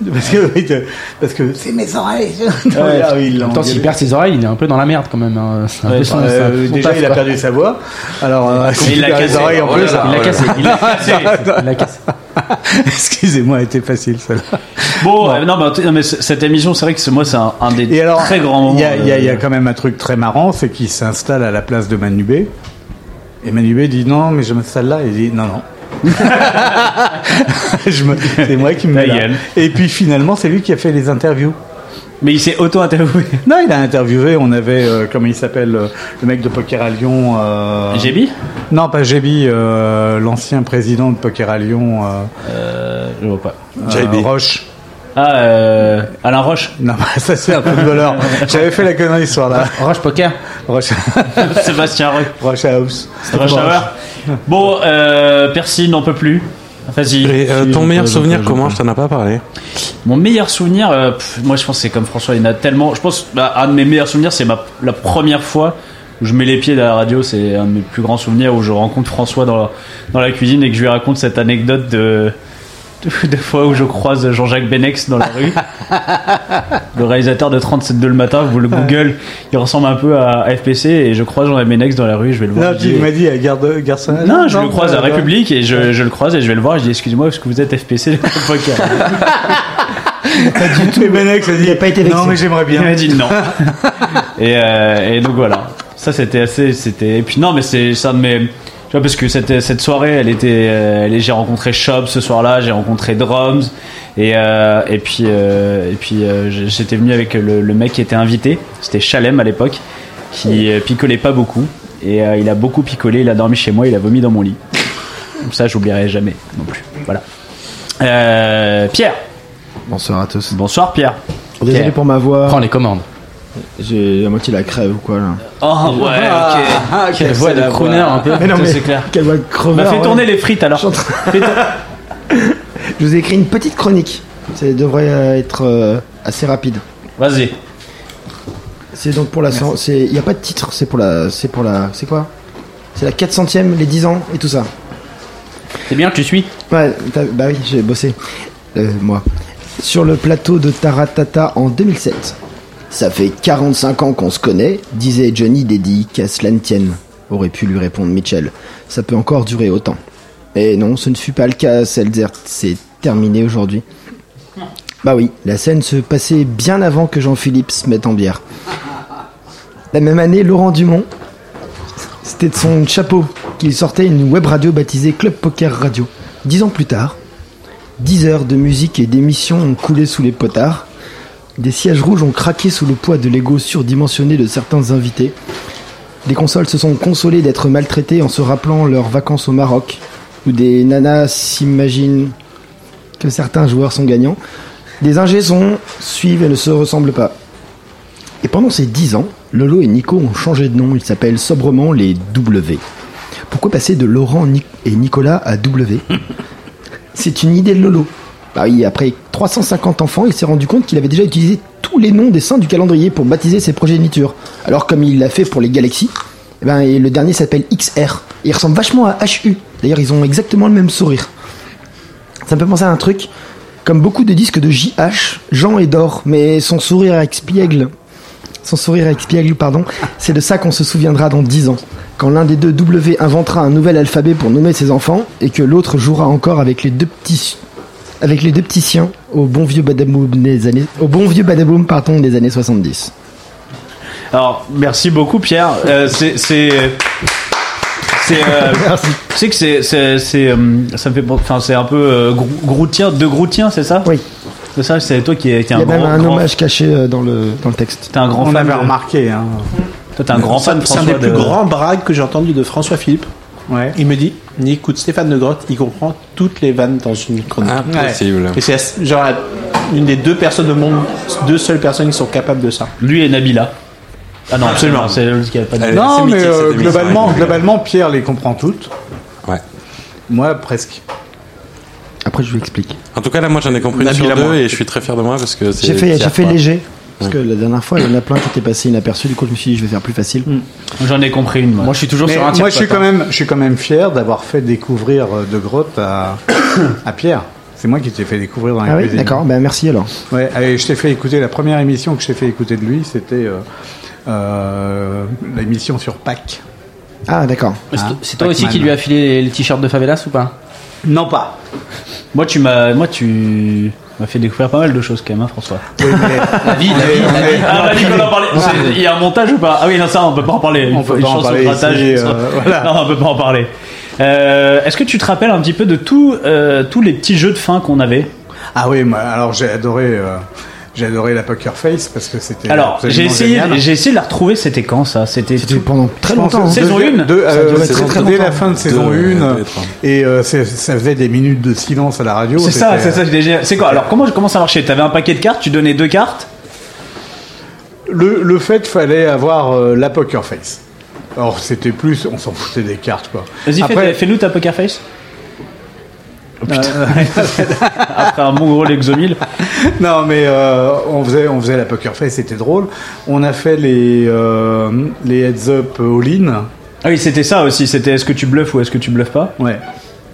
[laughs] Parce que, oui, parce que c'est mes oreilles. [laughs]
Ouais.
ah oui, il l'a
En même temps, s'il perd ses oreilles, il est un peu dans la merde quand même. hein. C'est un
Ouais,
peu son,
Euh,
son- son
déjà,
taf,
il a
quoi.
perdu sa voix. Alors, euh, s'il
il l'a cassé.
oreilles en
Oh
plus.
Il l'a
oh
cassé.
là.
Il l'a cassé. Il l'a [laughs] cassé.
Excusez-moi, elle était facile celle-là.
Bon, euh, non, mais, non, mais c- cette émission, c'est vrai que c'est- moi c'est un, un des
Et alors,
très grands moments.
il y, y a- il y a quand même un truc très marrant, c'est qu'il s'installe à la place de Manubé. Et Manubé dit non, mais je m'installe là. Il dit non, non. [laughs] Je me- c'est moi qui me mets là. Et puis finalement, c'est lui qui a fait les interviews.
Mais il s'est auto-interviewé.
Non, il a interviewé. On avait, euh, comment il s'appelle, euh, le mec de Poker à Lyon. Euh...
JB
Non, pas JB, euh, l'ancien président de Poker à Lyon. Euh,
euh, Je vois pas.
euh, Roche.
Ah, euh, Alain Roche.
Non, bah, [laughs] ça c'est un peu de voleur. J'avais fait la connerie ce soir-là.
Roche Poker.
Roche, [laughs]
Sébastien Roche.
Roche House.
Rush Hour. Bon, euh, Percy n'en peut plus. Vas-y.
Et euh, ton meilleur souvenir, comment je t'en ai pas parlé
Mon meilleur souvenir, euh, pff, moi je pense que c'est comme François, il y en a tellement. Je pense bah, un de mes meilleurs souvenirs, c'est ma, la première fois où je mets les pieds dans la radio. C'est un de mes plus grands souvenirs où je rencontre François dans la, dans la cuisine et que je lui raconte cette anecdote de. De- [laughs] Des fois où je croise Jean-Jacques Benex dans la rue, [laughs] le réalisateur de 37 de le matin, vous le Google, il ressemble un peu à FPC et je croise Jean-Jacques Benex dans la rue, je vais le voir.
Non, tu m'as dit à Garde, Garçon.
non, je le croise à
non,
République et je, je le croise et je vais le voir et je dis excusez-moi parce que vous êtes FPC [laughs] le poker.
Pas du tout. Et Benex a dit.
Il a pas été vexé.
Non, mais j'aimerais
Il
bien.
m'a dit non. et, euh, et donc voilà. Ça c'était assez, c'était. Et puis non, mais c'est c'est un de mes. Tu vois parce que cette cette soirée, elle était, euh, j'ai rencontré Shop ce soir-là, j'ai rencontré Drums et euh, et puis euh, et puis euh, j'étais venu avec le, le mec qui était invité. C'était Chalem à l'époque, qui picolait pas beaucoup et euh, il a beaucoup picolé. Il a dormi chez moi, il a vomi dans mon lit. Donc ça, j'oublierai jamais non plus. Voilà. Euh, Pierre.
Bonsoir à tous.
Bonsoir Pierre.
Désolé
Pierre.
pour ma voix.
Prends les commandes.
J'ai la moitié la crève ou quoi là.
Oh ouais, ok.
Ah,
Quelle voix de crooner un peu.
Mais non, mais
c'est clair.
quelle voix de creveur.
Bah, fais
ouais.
tourner les frites alors. [laughs] [laughs]
Je vous ai écrit une petite chronique. Ça devrait euh, être euh, assez rapide.
Vas-y.
C'est donc pour la. C'est. Il n'y a pas de titre. C'est pour la. C'est pour la. C'est quoi? C'est la 400ème, les 10 ans et tout ça.
C'est bien, tu suis
Ouais, bah oui, j'ai bossé. Euh, moi. Sur le plateau de Taratata en 2007. Ça fait 45 ans qu'on se connaît, disait Johnny Deddy, qu'à cela ne. Aurait pu lui répondre Mitchell. Ça peut encore durer autant. Et non, ce ne fut pas le cas, Selzer. C'est terminé aujourd'hui. Bah oui, la scène se passait bien avant que Jean-Philippe se mette en bière. La même année, Laurent Dumont, c'était de son chapeau qu'il sortait une web radio baptisée Club Poker Radio. Dix ans plus tard, dix heures de musique et d'émissions ont coulé sous les potards. Des sièges rouges ont craqué sous le poids de l'ego surdimensionné de certains invités. Les consoles se sont consolées d'être maltraitées en se rappelant leurs vacances au Maroc, où des nanas s'imaginent que certains joueurs sont gagnants. Des ingés sont, suivent et ne se ressemblent pas. Et pendant ces 10 ans, Lolo et Nico ont changé de nom. Ils s'appellent sobrement les W. Pourquoi passer de Laurent et Nicolas à W? [laughs] C'est une idée de Lolo. Bah oui, après 350 enfants, il s'est rendu compte qu'il avait déjà utilisé tous les noms des saints du calendrier pour baptiser ses progénitures. Alors comme il l'a fait pour les galaxies, eh ben, le dernier s'appelle XR. Il ressemble vachement à HU. D'ailleurs, ils ont exactement le même sourire. Ça me fait penser à un truc. Comme beaucoup de disques de JH, Jean est d'or, mais son sourire avec Spiègle, son sourire avec Spiègle, pardon, c'est de ça qu'on se souviendra dans 10 ans. Quand l'un des deux W inventera un nouvel alphabet pour nommer ses enfants et que l'autre jouera encore avec les deux petits avec les deux petits siens au bon vieux badaboom des années, au bon vieux badaboom pardon des années 70.
Alors, merci beaucoup, Pierre. Euh, c'est. c'est... C'est, euh, [laughs] tu sais que c'est, c'est, c'est, euh, ça me fait, enfin, c'est un peu euh, grou- groutien, de groutien, c'est ça?
Oui.
C'est ça, c'est toi qui es, qui es
Il y
un
a même
grand,
un
grand-
hommage caché euh, dans le dans le texte.
T'es un grand
On
fan.
avait
de-
remarqué. Hein.
Toi, t'es un grand fan,
C'est un des plus
de-
grands bragues que j'ai entendu de François Philippe.
Ouais.
Il me dit, il écoute Stéphane de Grotte, il comprend toutes les vannes dans une chronique.
Impossible.
Et c'est genre une des deux personnes au monde, deux seules personnes qui sont capables de ça.
Lui et Nabila. Ah non, absolument. C'est lui qui a pas de.
Non, mais
mythique,
euh, globalement, globalement, Pierre les comprend toutes.
Ouais.
Moi, presque.
Après, je vous explique.
En tout cas, là, moi, j'en ai compris une
Nabila,
sur deux
moi.
et je suis très fier de moi parce que c'est.
J'ai fait, j'ai fait léger. Parce que la dernière fois, il y en a plein qui étaient passés inaperçus. Du coup, je me suis dit, je vais faire plus facile.
J'en ai compris une. Moi,
Moi, je suis toujours
Mais
sur un
moi, je suis quand même, je suis quand même fier d'avoir fait découvrir euh, De Grotte à, [coughs] à Pierre. C'est moi qui t'ai fait découvrir dans la
Ah oui, d'accord. Ben merci alors.
Ouais, et je t'ai fait écouter la première émission que je t'ai fait écouter de lui, c'était euh, euh, l'émission sur Pâques.
Ah d'accord.
C'est
Hein,
c'est toi aussi qui lui a filé les, les t-shirts de Favelas ou pas?
Non pas.
Moi, tu m'as, moi, tu m'as fait découvrir pas mal de choses quand même, hein, François.
La [laughs] vie, la vie, la vie.
Ah, parlait. Il y a un montage ou pas Ah oui, non, ça, on peut pas en parler.
On peut
une
pas en parler ici, euh, voilà.
Non, on peut pas en parler. Euh, Est-ce que tu te rappelles un petit peu de tout, euh, tous les petits jeux de fin qu'on avait?
Ah oui, moi, alors j'ai adoré, euh, j'ai adoré la Poker Face parce que c'était.
Alors, j'ai essayé, j'ai essayé de la retrouver. C'était quand ça? C'était
pendant très longtemps. hein.
Saison
deuxième-
1?
deux,
Ça a
euh, dès la fin de saison
Deux,
1
deux, trois.
et euh, ça faisait des minutes de silence à la radio.
C'est ça, c'est ça. j'ai déjà- C'est quoi? Alors, comment comment ça marchait? T'avais un paquet de cartes, tu donnais deux cartes?
Le, le fait fallait avoir euh, la Poker Face. Alors c'était plus, on s'en foutait des cartes quoi.
Vas-y, fais-nous ta poker face. Oh.
Euh, [laughs]
Après un bon gros Lexomil.
non mais euh, on faisait on faisait la Poker Face, c'était drôle. On a fait les euh, les heads up all-in.
Ah oui, c'était ça aussi. C'était est-ce que tu bluffes ou est-ce que tu bluffes pas
Ouais.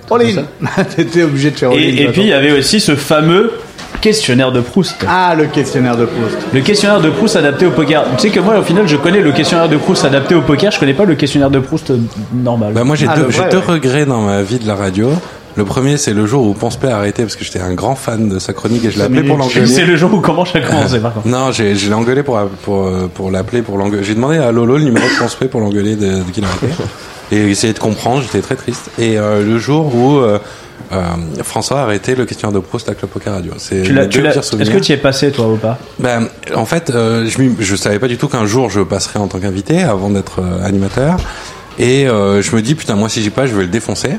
All-in. [laughs] T'étais obligé de faire all-in.
Et, et
de
puis il y avait aussi ce fameux questionnaire de Proust.
Ah, le questionnaire de Proust.
Le questionnaire de Proust adapté au poker. Tu sais que moi, au final, je connais le questionnaire de Proust adapté au poker. Je connais pas le questionnaire de Proust normal.
Bah moi j'ai
Ah,
deux,
le
j'ai
vrai,
deux
ouais.
regrets dans ma vie de la radio. Le premier c'est le jour où Ponce P a arrêté parce que j'étais un grand fan de sa chronique et je l'ai appelé pour l'engueuler.
c'est le jour où comment j'ai commencé par contre.
Non, j'ai, je l'ai engueulé pour, pour, pour l'appeler, pour l'engueuler. J'ai demandé à Lolo le numéro de Ponce P pour l'engueuler de, de qu'il a arrêté. Et essayer de comprendre, j'étais très triste. Et euh, le jour où euh, euh, François a arrêté le questionnaire de Proust à Club Poker Radio. C'est
Tu l'as, tu Est-ce que tu y es passé toi ou pas?
Ben, en fait, je, je savais pas du tout qu'un jour je passerais en tant qu'invité avant d'être animateur. Et je me dis, putain, moi si j'y passe, je vais le défoncer.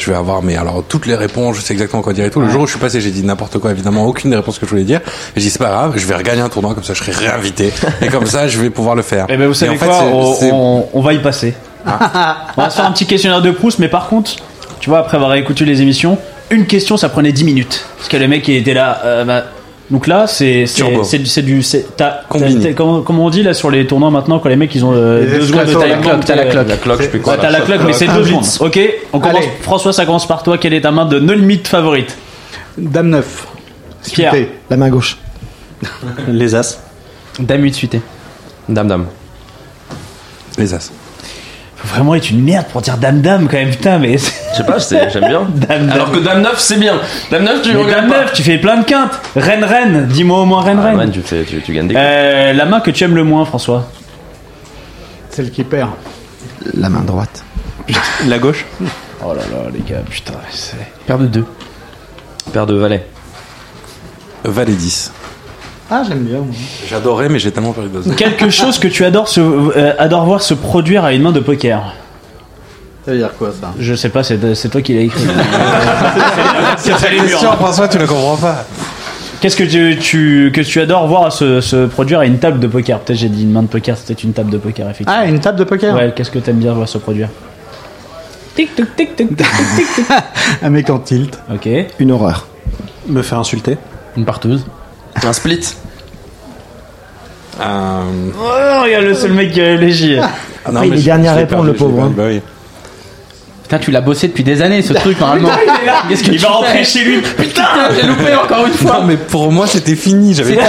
Je vais avoir, mais alors toutes les réponses, je sais exactement quoi dire et tout. Le jour où je suis passé, j'ai dit n'importe quoi, évidemment, aucune des réponses que je voulais dire. Et j'ai dit, c'est pas grave, je vais regagner un tournoi, comme ça je serai réinvité. et comme ça, je vais pouvoir le faire.
Eh ben vous
Et
savez
en fait,
quoi on,
c'est-
on- on va y passer. [laughs] on va se faire un petit questionnaire de Proust, mais par contre, tu vois, après avoir écouté les émissions, une question ça prenait 10 minutes. Parce que le mec il était là. euh, bah, donc là, c'est c'est du c'est du c'est t'as- comment, comment on dit là sur les tournois maintenant quand les mecs ils ont euh, deux secondes de time
la
clock,
t'as la
euh,
clock.
La je plus quoi.
Ouais, t'as la cloque, mais c'est deux secondes. Ok, on commence.
Allez.
François, ça commence par toi. Quelle est ta main de no limite favorite?
Dame 9.
Pierre.
Suité.
La main gauche. [laughs]
Les As.
Dame 8 suité.
Dame, dame.
Les as.
Faut vraiment être une merde pour dire dame dame quand même putain mais.
Je sais pas, j'aime bien. [laughs]
Dame, dame.
Alors que Dame 9, c'est bien. Dame 9, tu
Mais
regardes
dame
pas.
9, tu fais plein de quintes. Reine reine, dis-moi au moins reine
Ah,
reine.
man, tu, fais, tu, tu gagnes des
Euh, la main que tu aimes le moins, François
Celle qui perd.
La main droite.
La gauche.
Oh là là, les gars, putain, c'est.
Paire de 2.
Paire de valets.
Valet 10.
Ah, j'aime bien. moi.
J'adorais, mais j'ai tellement perdu de [laughs]
Quelque chose que tu adores, se, euh, adores voir se produire à une main de poker.
Ça veut dire quoi ça?
Je sais pas, c'est c'est toi qui l'as écrit. [laughs] C'est murs.
question, François, tu la comprends pas.
Qu'est-ce que tu, tu- que tu adores voir se, se produire à une table de poker? Peut-être j'ai dit une main de poker, c'était une table de poker, effectivement.
Ah, une table de poker?
Ouais, qu'est-ce que t'aimes bien voir se produire? Tic tic tic tic tic tic tic. [laughs]
Un mec en tilt.
Ok.
Une horreur.
Me faire insulter.
Une partouze.
Un split.
Euh,
Oh, regarde le seul mec qui réfléchit.
ah non,
il
mais
est
je-
dernier à
je l'ai
répondre,
perdu,
le
je l'ai
pauvre,
perdu, bah oui.
Putain, tu l'as bossé depuis des années ce truc normalement. [laughs] Qu'est-ce que
Il
tu
va rentrer chez lui.
Putain, j'ai loupé encore une fois.
Non, mais pour moi, c'était fini. J'avais
ta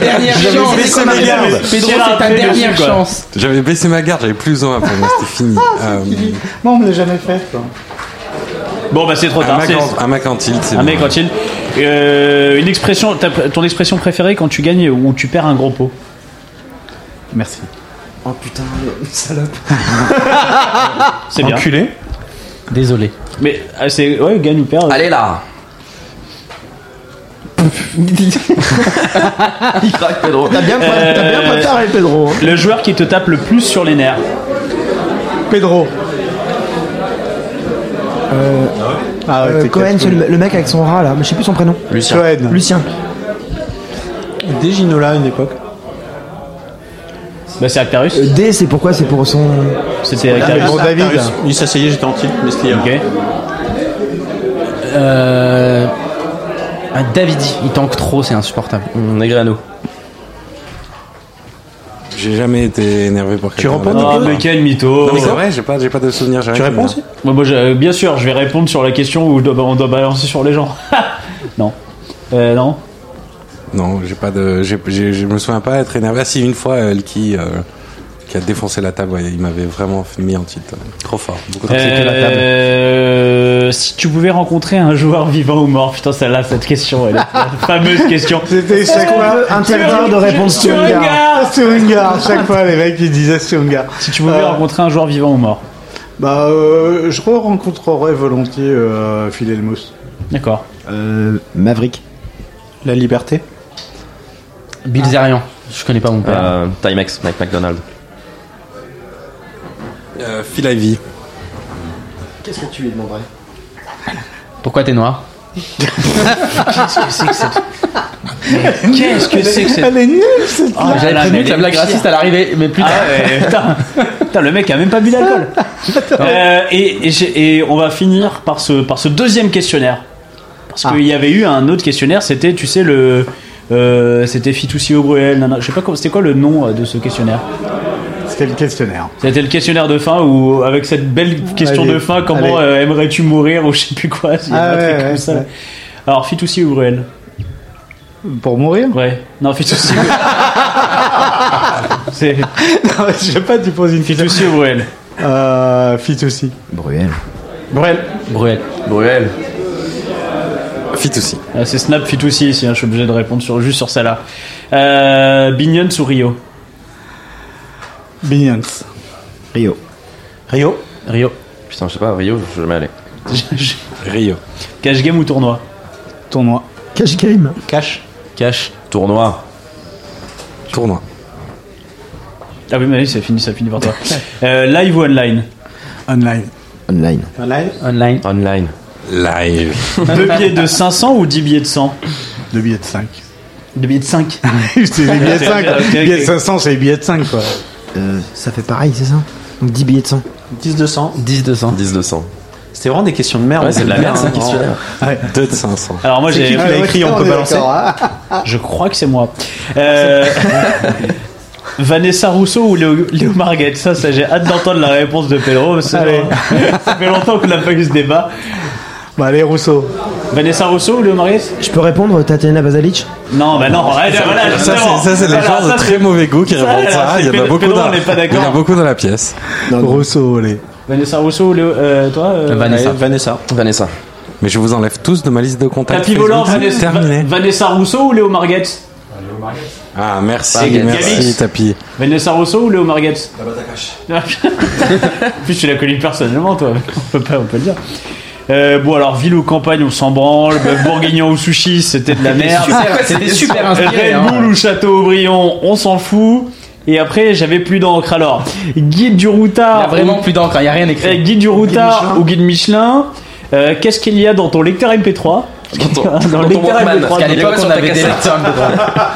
dernière- chance.
baissé ma garde.
Pedro, c'est ta
après
dernière chance.
J'avais baissé ma garde, j'avais plus besoin pour moi, c'était fini. Euh,
Non, on me l'a jamais fait. Quoi.
Bon, bah c'est trop tard.
un mec en tilt, c'est
Un
bon.
mec en tilt. Euh, une expression, ton expression préférée quand tu gagnes ou tu perds un gros pot?
Merci.
Oh putain, le [laughs] salope.
C'est bien.
Enculé. Désolé.
Mais ah, c'est ouais, gagne ou perd.
Allez là [laughs] Il craque Pedro.
T'as bien, pré- t'as bien
Euh,
préparé, Pedro. hein.
Le joueur qui te tape le plus sur les nerfs.
Pedro.
Euh,
Ah ouais,
euh,
t'es
Cohen,
quatre-
c'est le, le mec avec son rat là, mais je sais plus son prénom.
Lucien.
Cohen.
Lucien.
Des Ginola à une époque.
Bah c'est Actarus.
Euh, D, c'est pourquoi C'est pour son.
C'était
Ah,
Actarus.
pour David. Il s'asseyait, j'étais en tilt, mais c'était hier.
Ok.
Euh... ah, Davidi, il tank trop, c'est insupportable.
Negrano.
J'ai jamais été énervé pour quelqu'un.
réponds,
Oh, mais quel mytho.
Non, mais c'est vrai, j'ai pas, j'ai pas de souvenir. j'ai
Tu
rien
réponds aussi
Moi, moi, je- bien sûr, je vais répondre sur la question où je dois- on doit balancer sur les gens. [laughs] non. Euh, non.
Non, j'ai pas de, j'ai, j'ai- je me souviens pas être énervé. Ah, si, une fois, Elki, euh, qui a défoncé la table, ouais, il m'avait vraiment mis en euh, Trop fort. Beaucoup trop
Euh, si tu pouvais rencontrer un joueur vivant ou mort, putain, celle-là, cette question, elle est la [laughs] fameuse question.
C'était chaque fois.
de répondre sur une gare.
Sturnger
Sturnger, chaque fois les mecs ils disaient Sturnger.
Si tu pouvais
Euh,
rencontrer un joueur vivant ou mort.
Bah, euh, je rencontrerais volontiers euh, Phil Elmos.
D'accord.
Euh, Maverick.
La liberté.
Bill Zerian, je connais pas mon père.
Euh, Timex, Mike McDonald.
Euh, Phil Ivey.
Qu'est-ce que tu lui demanderais
Pourquoi t'es noir
Qu'est-ce que c'est que cette. [laughs]
Elle est nulle cette
Oh,
J'avais
là,
prévenu
mais
que la blague raciste elle arrivait, mais plus
Ah
tard.
ouais, [laughs] putain. Putain, le mec a même pas bu d'alcool. Euh, et, et, j'ai- et on va finir par ce, par ce deuxième questionnaire. Parce qu'il y avait eu un autre questionnaire, c'était, tu sais, le. Euh, c'était Fitoussi au Bruel, je sais pas comment, c'était quoi le nom euh, de ce questionnaire
C'était le questionnaire.
C'était le questionnaire de fin où, avec cette belle question
Allez,
de fin, comment euh, aimerais-tu mourir ou je sais plus quoi, a
Ah ouais,
comme
ouais,
ça.
ouais.
Alors, Fitoussi ou Bruel
Pour mourir?
Ouais, non, Fitoussi. [laughs] C'est
Non, je sais pas, tu poses une question.
Fitoussi ou Bruel
Euh, Fit aussi.
Bruel.
Bruel.
Bruel.
Bruel.
Fit aussi.
Ah, c'est Snap Fitoussi ici, hein, je suis obligé de répondre sur, juste sur celle-là. Euh, Binions ou Rio?
Binions.
Rio.
Rio?
Rio.
Putain, je sais pas, Rio, je vais jamais aller. [laughs]
Rio.
Cash game ou tournoi?
Tournoi.
Cash game.
Cash.
Cash.
Tournoi.
Tournoi.
Ah oui, mais oui, ça finit, ça finit par toi. [laughs] Euh, live ou online?
Online.
Online.
Online.
Online.
Online.
Live.
Deux billets de 500 ou 10 billets de 100
Deux billets de 5.
Deux billets de 5 [laughs]
c'est les billets de 5.
Ok, ok,
Billets de
ok.
500, c'est les billets de 5, quoi.
Euh, ça fait pareil, c'est ça? Donc 10 billets de 100.
10 200.
10 200.
10 200.
C'était vraiment des questions de merde.
Ouais, c'est de la merde,
hein.
questionnaire.
Ouais.
2 de 500.
Alors moi j'ai...
écrit, on peut balancer.
Je crois que c'est moi. Euh, [laughs] Vanessa Rousseau ou Léo, Léo Marguerite Ça, ça j'ai hâte d'entendre la réponse de Pedro. ça fait longtemps qu'on n'a pas eu ce débat.
Bah, allez, Rousseau.
Vanessa Rousseau ou Léo Marguerite
Je peux répondre, Tatiana Basalic?
Non, bah non, voilà,
Ça, c'est, ça, c'est les
Voilà,
gens de très mauvais goût qui répondent ça.
c'est
Il y en a beaucoup dans, il y en a beaucoup dans la pièce.
Rousseau, allez.
Vanessa Rousseau ou Léo, euh, toi euh,
Vanessa.
Ouais, Vanessa.
Vanessa.
Mais je vous enlève tous de ma liste de contacts.
Tapis volant. Vanessa, Vanessa Rousseau ou Léo Marguerite
Ah, merci, merci,
Gabix.
Tapi.
Vanessa Rousseau ou Léo Marguerite [laughs] En plus, tu l'as connu personnellement, toi. On peut pas, on peut le dire. Euh, bon, alors, ville ou campagne, on s'en branle. Bœuf bourguignon ou sushi, c'était de la merde.
C'était super inspiré.
Red
hein.
Bull ou Château-Aubryon, on s'en fout. Et après, j'avais plus d'encre. Alors, guide du
Il y a
routard.
vraiment
ou-
plus d'encre, il y a rien
euh,
écrit.
guide du routard ou guide Michelin. Euh, Qu'est-ce qu'il y a dans ton lecteur MP3
Dans ton,
Dans [laughs]
dans
le
ton
lecteur
Walkman.
MP3.
Parce qu'à l'époque, on avait des lecteurs.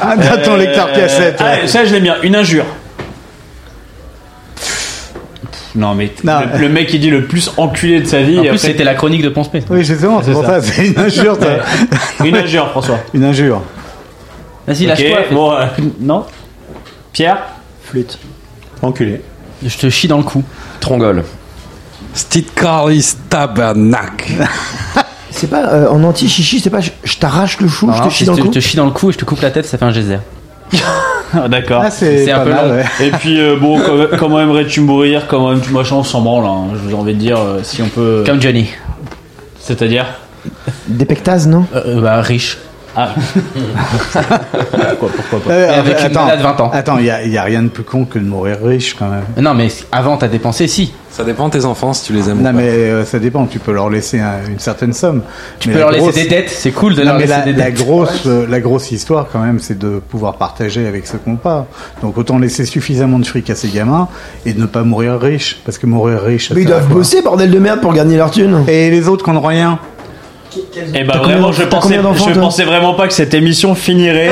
Ah, dans ton
Euh,
lecteur cassette. ouais.
ah, ça, je l'aime bien. Une injure. Non, mais
Non.
le, le mec qui dit le plus enculé de sa vie.
En
et
plus,
après-
c'était la chronique de Ponce P.
Oui, justement, c'est
C'est
pour
ça.
ça, c'est une injure, ça.
Une injure, François. [laughs]
Une injure.
Vas-y, lâche-toi.
bon, euh, non. Pierre
Flûte.
Enculé.
Je te chie dans le cou.
Trongole.
Stitkaris Tabernac.
C'est pas euh, en anti-chichi, c'est pas je, t'arrache le chou,
Non,
je te chie
je
dans le
te-
cou.
je te chie dans le cou et je te coupe la tête, ça fait un geyser.
Ah, D'accord.
Ah, c'est
un
pas
peu
mal,
long.
ouais.
Et puis, euh, bon, comment, aimerais-tu mourir Comment aimes-tu machin On s'en branle, hein. j'ai envie de dire, euh, si on peut.
Comme Johnny.
C'est-à-dire
Des pectases, non?
Euh, bah, riche.
Ah. [laughs]
pourquoi, pourquoi pas
Euh,
avec une
attends,
nana de 20 ans.
Attends, il y a, rien de plus con que de mourir riche quand même.
Non, mais avant, t'as dépensé, si.
Ça dépend de tes enfants si tu les aimes. ou
Non
pas.
mais euh, ça dépend, tu peux leur laisser un- une certaine somme.
Tu
Mais
peux
la
leur laisser des dettes, c'est cool de
Non,
leur
mais
laisser
la,
des
la
dettes.
grosse, euh, la grosse histoire quand même, c'est de pouvoir partager avec ceux qu'on pas. Donc autant laisser suffisamment de fric à ces gamins et de ne pas mourir riche, parce que mourir riche. ça
Mais ils doivent bosser, bordel de merde, pour gagner leur thune.
Et les autres qui n'ont rien.
Eh bah
T'as
vraiment, je pensais, je vraiment pas que cette émission [laughs] finirait.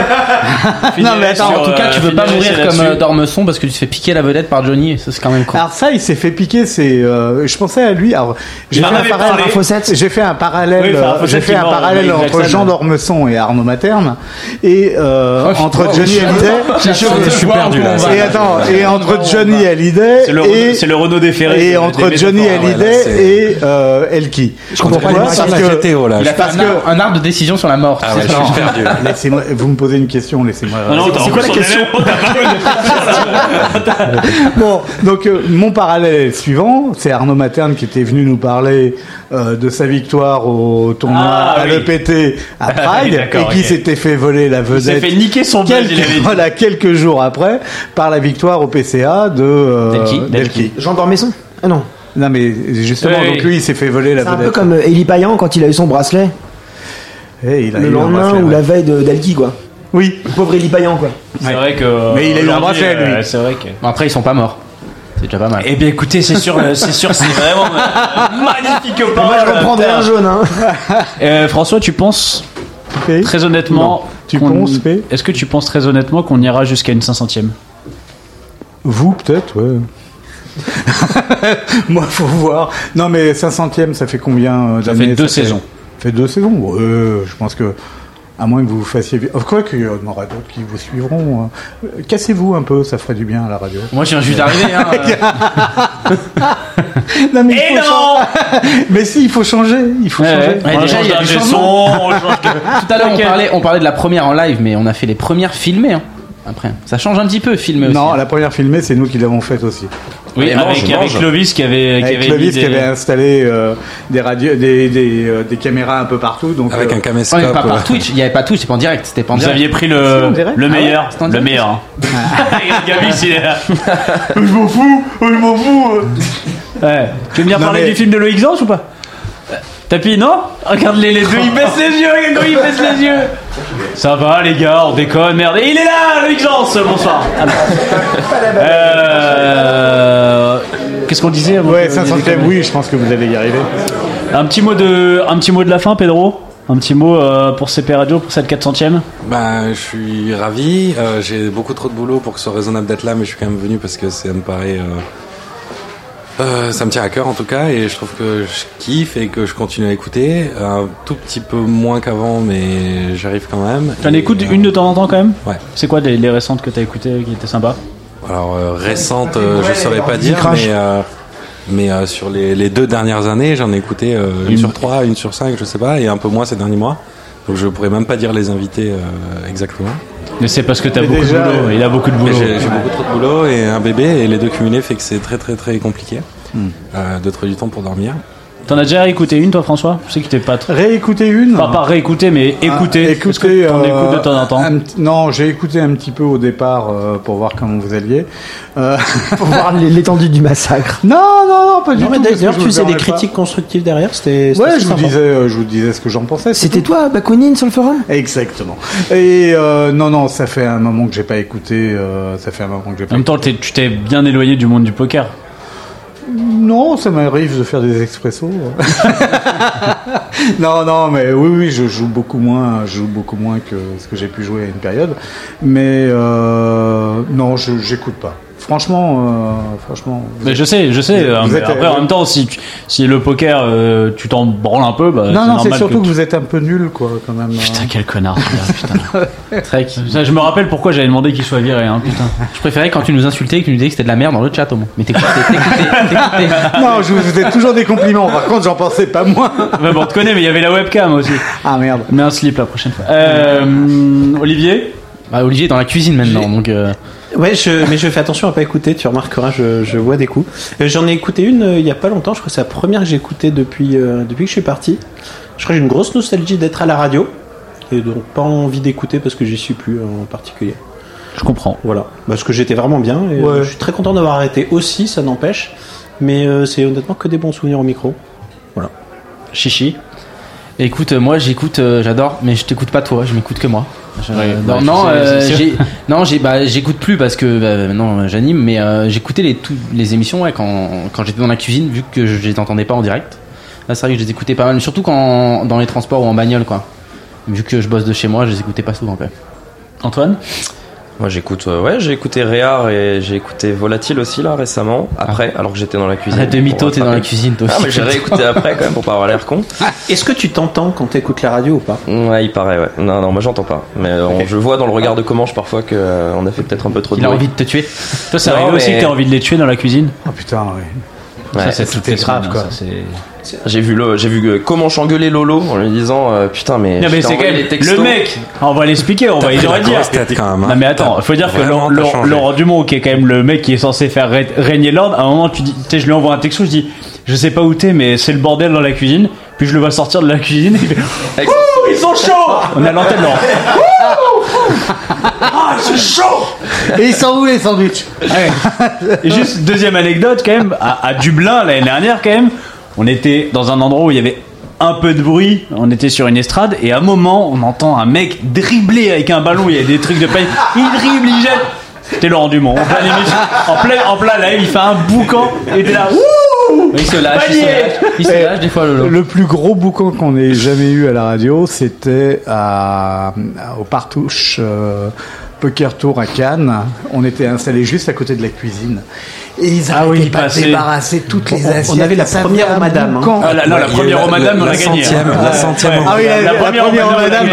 Non, mais attends,
sur,
en tout cas,
euh,
tu veux pas mourir comme euh, Dormesson parce que tu te fais piquer la vedette par Johnny, et ça c'est quand même con.
Alors ça, il s'est fait piquer. C'est, euh, je pensais à lui. Alors, j'ai fait, fait un parallèle.
Oui,
euh, j'ai fait un parallèle entre. Jean Dormesson et Arnaud Materne, et euh,
Oh,
entre Johnny Hallyday.
je- je-
je suis perdu, là.
Et attends, et entre Johnny Hallyday
C'est le,
et
Renault- c'est le Renault déféré.
et entre Johnny Hallyday et euh, Elki.
Je comprends pas
Là.
Il a
parce
un,
que-
arbre, un arbre de décision sur la mort.
Ah ouais, je suis perdu. [laughs]
laissez-moi, vous me posez une question, laissez-moi.
Ah
C'est quoi la
on est
question [laughs]
Bon, donc euh, mon parallèle suivant, c'est Arnaud Materne qui était venu nous parler euh, de sa victoire au tournoi
Ah,
à
oui.
l'EPT à Prague
D'accord,
et qui s'était fait voler la
Il s'est
vedette
fait niquer son buzz,
quelques,
il avait dit.
voilà, quelques jours après par la victoire au PCA de euh,
Delki.
Delki.
Jean Dormesson? Ah non.
Non mais justement,
Oui.
donc lui il s'est fait voler la
C'est un peu
vedette.
comme euh, Eli Payan quand il a eu son bracelet.
Eh, il a
le
eu
lendemain
bracelet,
ou
ouais.
la veille d'Alki, quoi.
Oui.
Le pauvre Eli Payan, quoi.
C'est vrai que.
Mais il a eu un bracelet, lui.
euh, C'est vrai que.
Bon, après, ils sont pas morts. C'est déjà pas mal.
Eh bien, écoutez, c'est sûr, euh, c'est sûr, c'est vraiment [laughs] magnifique
Moi,
parole.
je reprendrais un jaune, hein. [laughs]
Euh, François, tu penses très honnêtement.
Tu
qu'on-
penses,
Est-ce que tu penses très honnêtement qu'on ira jusqu'à une 500ème
Vous peut-être, ouais. [laughs] Moi, faut voir. Non, mais 500ème, ça fait combien euh,
Ça
d'années
fait deux saisons.
Ça fait deux saisons. Ouais, je pense que, à moins que vous fassiez. Quoi qu'il y en aura d'autres qui vous suivront. hein. Euh, Cassez-vous un peu, ça ferait du bien à la radio.
Moi, je viens juste d'arriver. Hein, euh. [laughs]
Non, mais
Et
faut changer. [laughs] Mais si, il faut changer. Il faut changer.
Ouais,
On
déjà,
change
il y a du
son,
Tout à l'heure, on parlait, on parlait de la première en live, mais on a fait les premières filmées. hein. Après, ça change un petit peu, filmer aussi.
Non, la première filmée, c'est nous qui l'avons faite aussi.
Oui, avec,
mange,
avec
mange.
Clovis qui avait, qui
Avec
avait
Clovis
mis
qui
des-
avait installé euh, des radios, des, des, euh, des caméras un peu partout. Donc,
Avec
euh,
un caméscope.
mais pas
euh,
par Twitch. Il y avait pas Twitch, c'était pas en direct. C'était pas en
Vous
direct.
aviez pris le,
Ah ouais
meilleur. Le meilleur. hein. [laughs] Gavis, il est là. [laughs]
Je m'en fous, je m'en fous.
Ouais. Tu veux venir
Non,
parler
mais-
du film de Loïc Zans ou pas? Tapis, non Regarde les, les deux, ils baissent les yeux, comment ils baissent les yeux Ça va les gars, on déconne, merde. Et il est là, Loïc Zans, bonsoir. [laughs] Euh, Qu'est-ce qu'on disait
Ouais,
que-
500ème, oui, je pense que vous allez y arriver.
Un petit mot de, un petit mot de la fin, Pedro Un petit mot euh, pour CP Radio pour cette 400ème
Ben, je suis ravi. Euh, j'ai beaucoup trop de boulot pour que ce soit raisonnable d'être là, mais je suis quand même venu parce que ça me paraît. euh, euh, ça me tient à cœur en tout cas, et je trouve que je kiffe et que je continue à écouter. Un tout petit peu moins qu'avant, mais j'arrive quand même.
T'en écoutes
euh,
une de temps en temps quand même
Ouais.
C'est quoi les, les récentes que t'as écoutées qui étaient sympas
Alors euh, récente, euh, je saurais pas dire, mais euh, mais euh, sur les, les deux dernières années, j'en ai écouté euh, une,
Une.
sur trois, une sur cinq, je sais pas, et un peu moins ces derniers mois. Donc je pourrais même pas dire les invités euh, exactement.
Mais c'est parce que t'as
Mais
beaucoup
déjà,
de boulot. Il a beaucoup de boulot.
j'ai j'ai beaucoup trop de boulot et un bébé, et les deux cumulés fait que c'est très très très compliqué
Hmm.
euh, de trouver du temps pour dormir.
T'en as déjà écouté une toi François Je sais que t'es pas très...
Réécouter une
Pas par réécouter mais écouter.
Ah,
Est-ce
écoutez,
que t'en
euh,
écoutes de temps en temps
un non, j'ai écouté un petit peu au départ euh, pour voir comment vous alliez. Euh, [laughs]
Pour voir l'étendue du massacre.
non, non, non, pas du
Non, mais
tout.
d'ailleurs, tu faisais des
pas.
critiques constructives derrière, c'était.
Ouais, je vous disais, je vous disais ce que j'en pensais.
C'était toi, Bakounine, sur le forum?
Exactement. Et euh, non, non, ça fait un moment que j'ai pas écouté. euh, ça fait un moment que j'ai
En
pas.
même temps, tu t'es bien éloigné du monde du poker.
Non, ça m'arrive de faire des expressos. [laughs] non, non, mais oui, oui, je joue beaucoup moins, je joue beaucoup moins que ce que j'ai pu jouer à une période. Mais euh, non, je j'écoute pas. Franchement, euh, franchement.
Mais je sais, je sais.
Vous
hein, mais
êtes-
après, en même temps, si, tu- si le poker, euh, tu t'en branles un peu, bah,
Non, non, c'est surtout que, vous êtes un peu nul, quoi, quand même.
Putain, quel connard. putain. [laughs]
Trek.
Je me rappelle pourquoi j'avais demandé qu'il soit viré. Hein, putain.
Je préférais quand tu nous insultais et que tu nous disais que c'était de la merde dans le chat au moins. Mais t'écoutais, t'écoutais, t'écoutais.
non, je vous faisais toujours des compliments. Par contre, j'en pensais pas moins.
Ouais, bon, on te connaît, mais il y avait la webcam aussi.
Ah merde.
Mets un slip la prochaine fois. Euh, Olivier?
Bah, Olivier est dans la cuisine maintenant, donc.
Ouais, je, mais je fais attention à pas écouter, tu remarqueras, je, je vois des coups. Euh, J'en ai écouté une euh, il y a pas longtemps, je crois que c'est la première que j'ai écoutée depuis, euh, depuis que je suis parti. Je crois que j'ai une grosse nostalgie d'être à la radio, et donc pas envie d'écouter parce que j'y suis plus en particulier.
Je comprends.
Voilà, parce que j'étais vraiment bien, et je suis très content d'avoir arrêté aussi, ça n'empêche, mais euh, c'est honnêtement que des bons souvenirs au micro. Voilà.
Chichi. Écoute, moi j'écoute, euh, j'adore, mais je t'écoute pas toi, je m'écoute que moi. Je-
Ouais,
non,
ouais,
non, euh, non, j'ai, bah, j'écoute plus parce que bah, non, j'anime, mais euh, j'écoutais les tout- les émissions ouais, quand quand j'étais dans la cuisine, vu que je les entendais pas en direct. Là, c'est vrai que je les écoutais pas mal, surtout quand dans les transports ou en bagnole, quoi. Vu que je bosse de chez moi, je les écoutais pas souvent, quoi.
Antoine?
Moi j'écoute, euh, ouais, j'ai écouté Réar et j'ai écouté Volatile aussi là récemment, après, alors que j'étais dans la cuisine.
Arrête de mytho,
Pour
t'es dans la cuisine, toi
Ah,
aussi.
mais j'ai réécouté [laughs] après quand même pour pas avoir l'air con.
Est-ce que tu t'entends quand t'écoutes la radio ou pas?
Ouais, il paraît, ouais. Non, non, moi j'entends pas. Mais euh, on- je vois dans le regard de Comanche parfois que euh, on a fait peut-être un peu trop de
Il a envie de te tuer.
Toi, c'est arrivé aussi que t'as envie de les tuer dans la cuisine
Oh putain, ouais.
Ouais,
Ça, c'est
grave, quoi.
J'ai vu le, j'ai vu euh, Comanche engueuler Lolo en lui disant euh, putain mais.
Non c'est quand même
les textos.
le mec. On va l'expliquer, on va il aurait dire.
quand même, hein.
Non mais attends, faut dire que Laurent, Dumont, qui est quand même le mec qui est censé faire ré- régner l'ordre, à un moment tu dis, je lui envoie un texto, je dis, je sais pas où t'es, mais c'est le bordel dans la cuisine. Puis je le vois sortir de la cuisine. Et il fait, Ouh, ils sont chauds. On est à l'antenne Laurent. [laughs] Ah, c'est chaud.
Et ils sont où les sandwichs
Ouais. Et juste deuxième anecdote quand même, à, à Dublin l'année dernière quand même, on était dans un endroit où il y avait un peu de bruit, on était sur une estrade et à un moment on entend un mec dribbler avec un ballon, il y a des trucs de paille, il dribble, il jette. C'était Laurent Dumont, en plein, émission, en plein, en plein live, il fait un boucan et t'es là,
Il se lâche, il se lâche, il se lâche des fois, Lolo.
Le plus gros boucan qu'on ait jamais eu à la radio, c'était à, au Partouche euh, Poker Tour à Cannes. On était installé juste à côté de la cuisine. Et ils
Ah oui,
avaient
il
pas toutes les
On- on
assiettes.
avait la première
un
madame, hein.
Ah, la,
Ouais,
première au madame, on
la
l'a gagné.
centième-
hein.
la centième au-
Ah oui, la,
La
la
première au madame.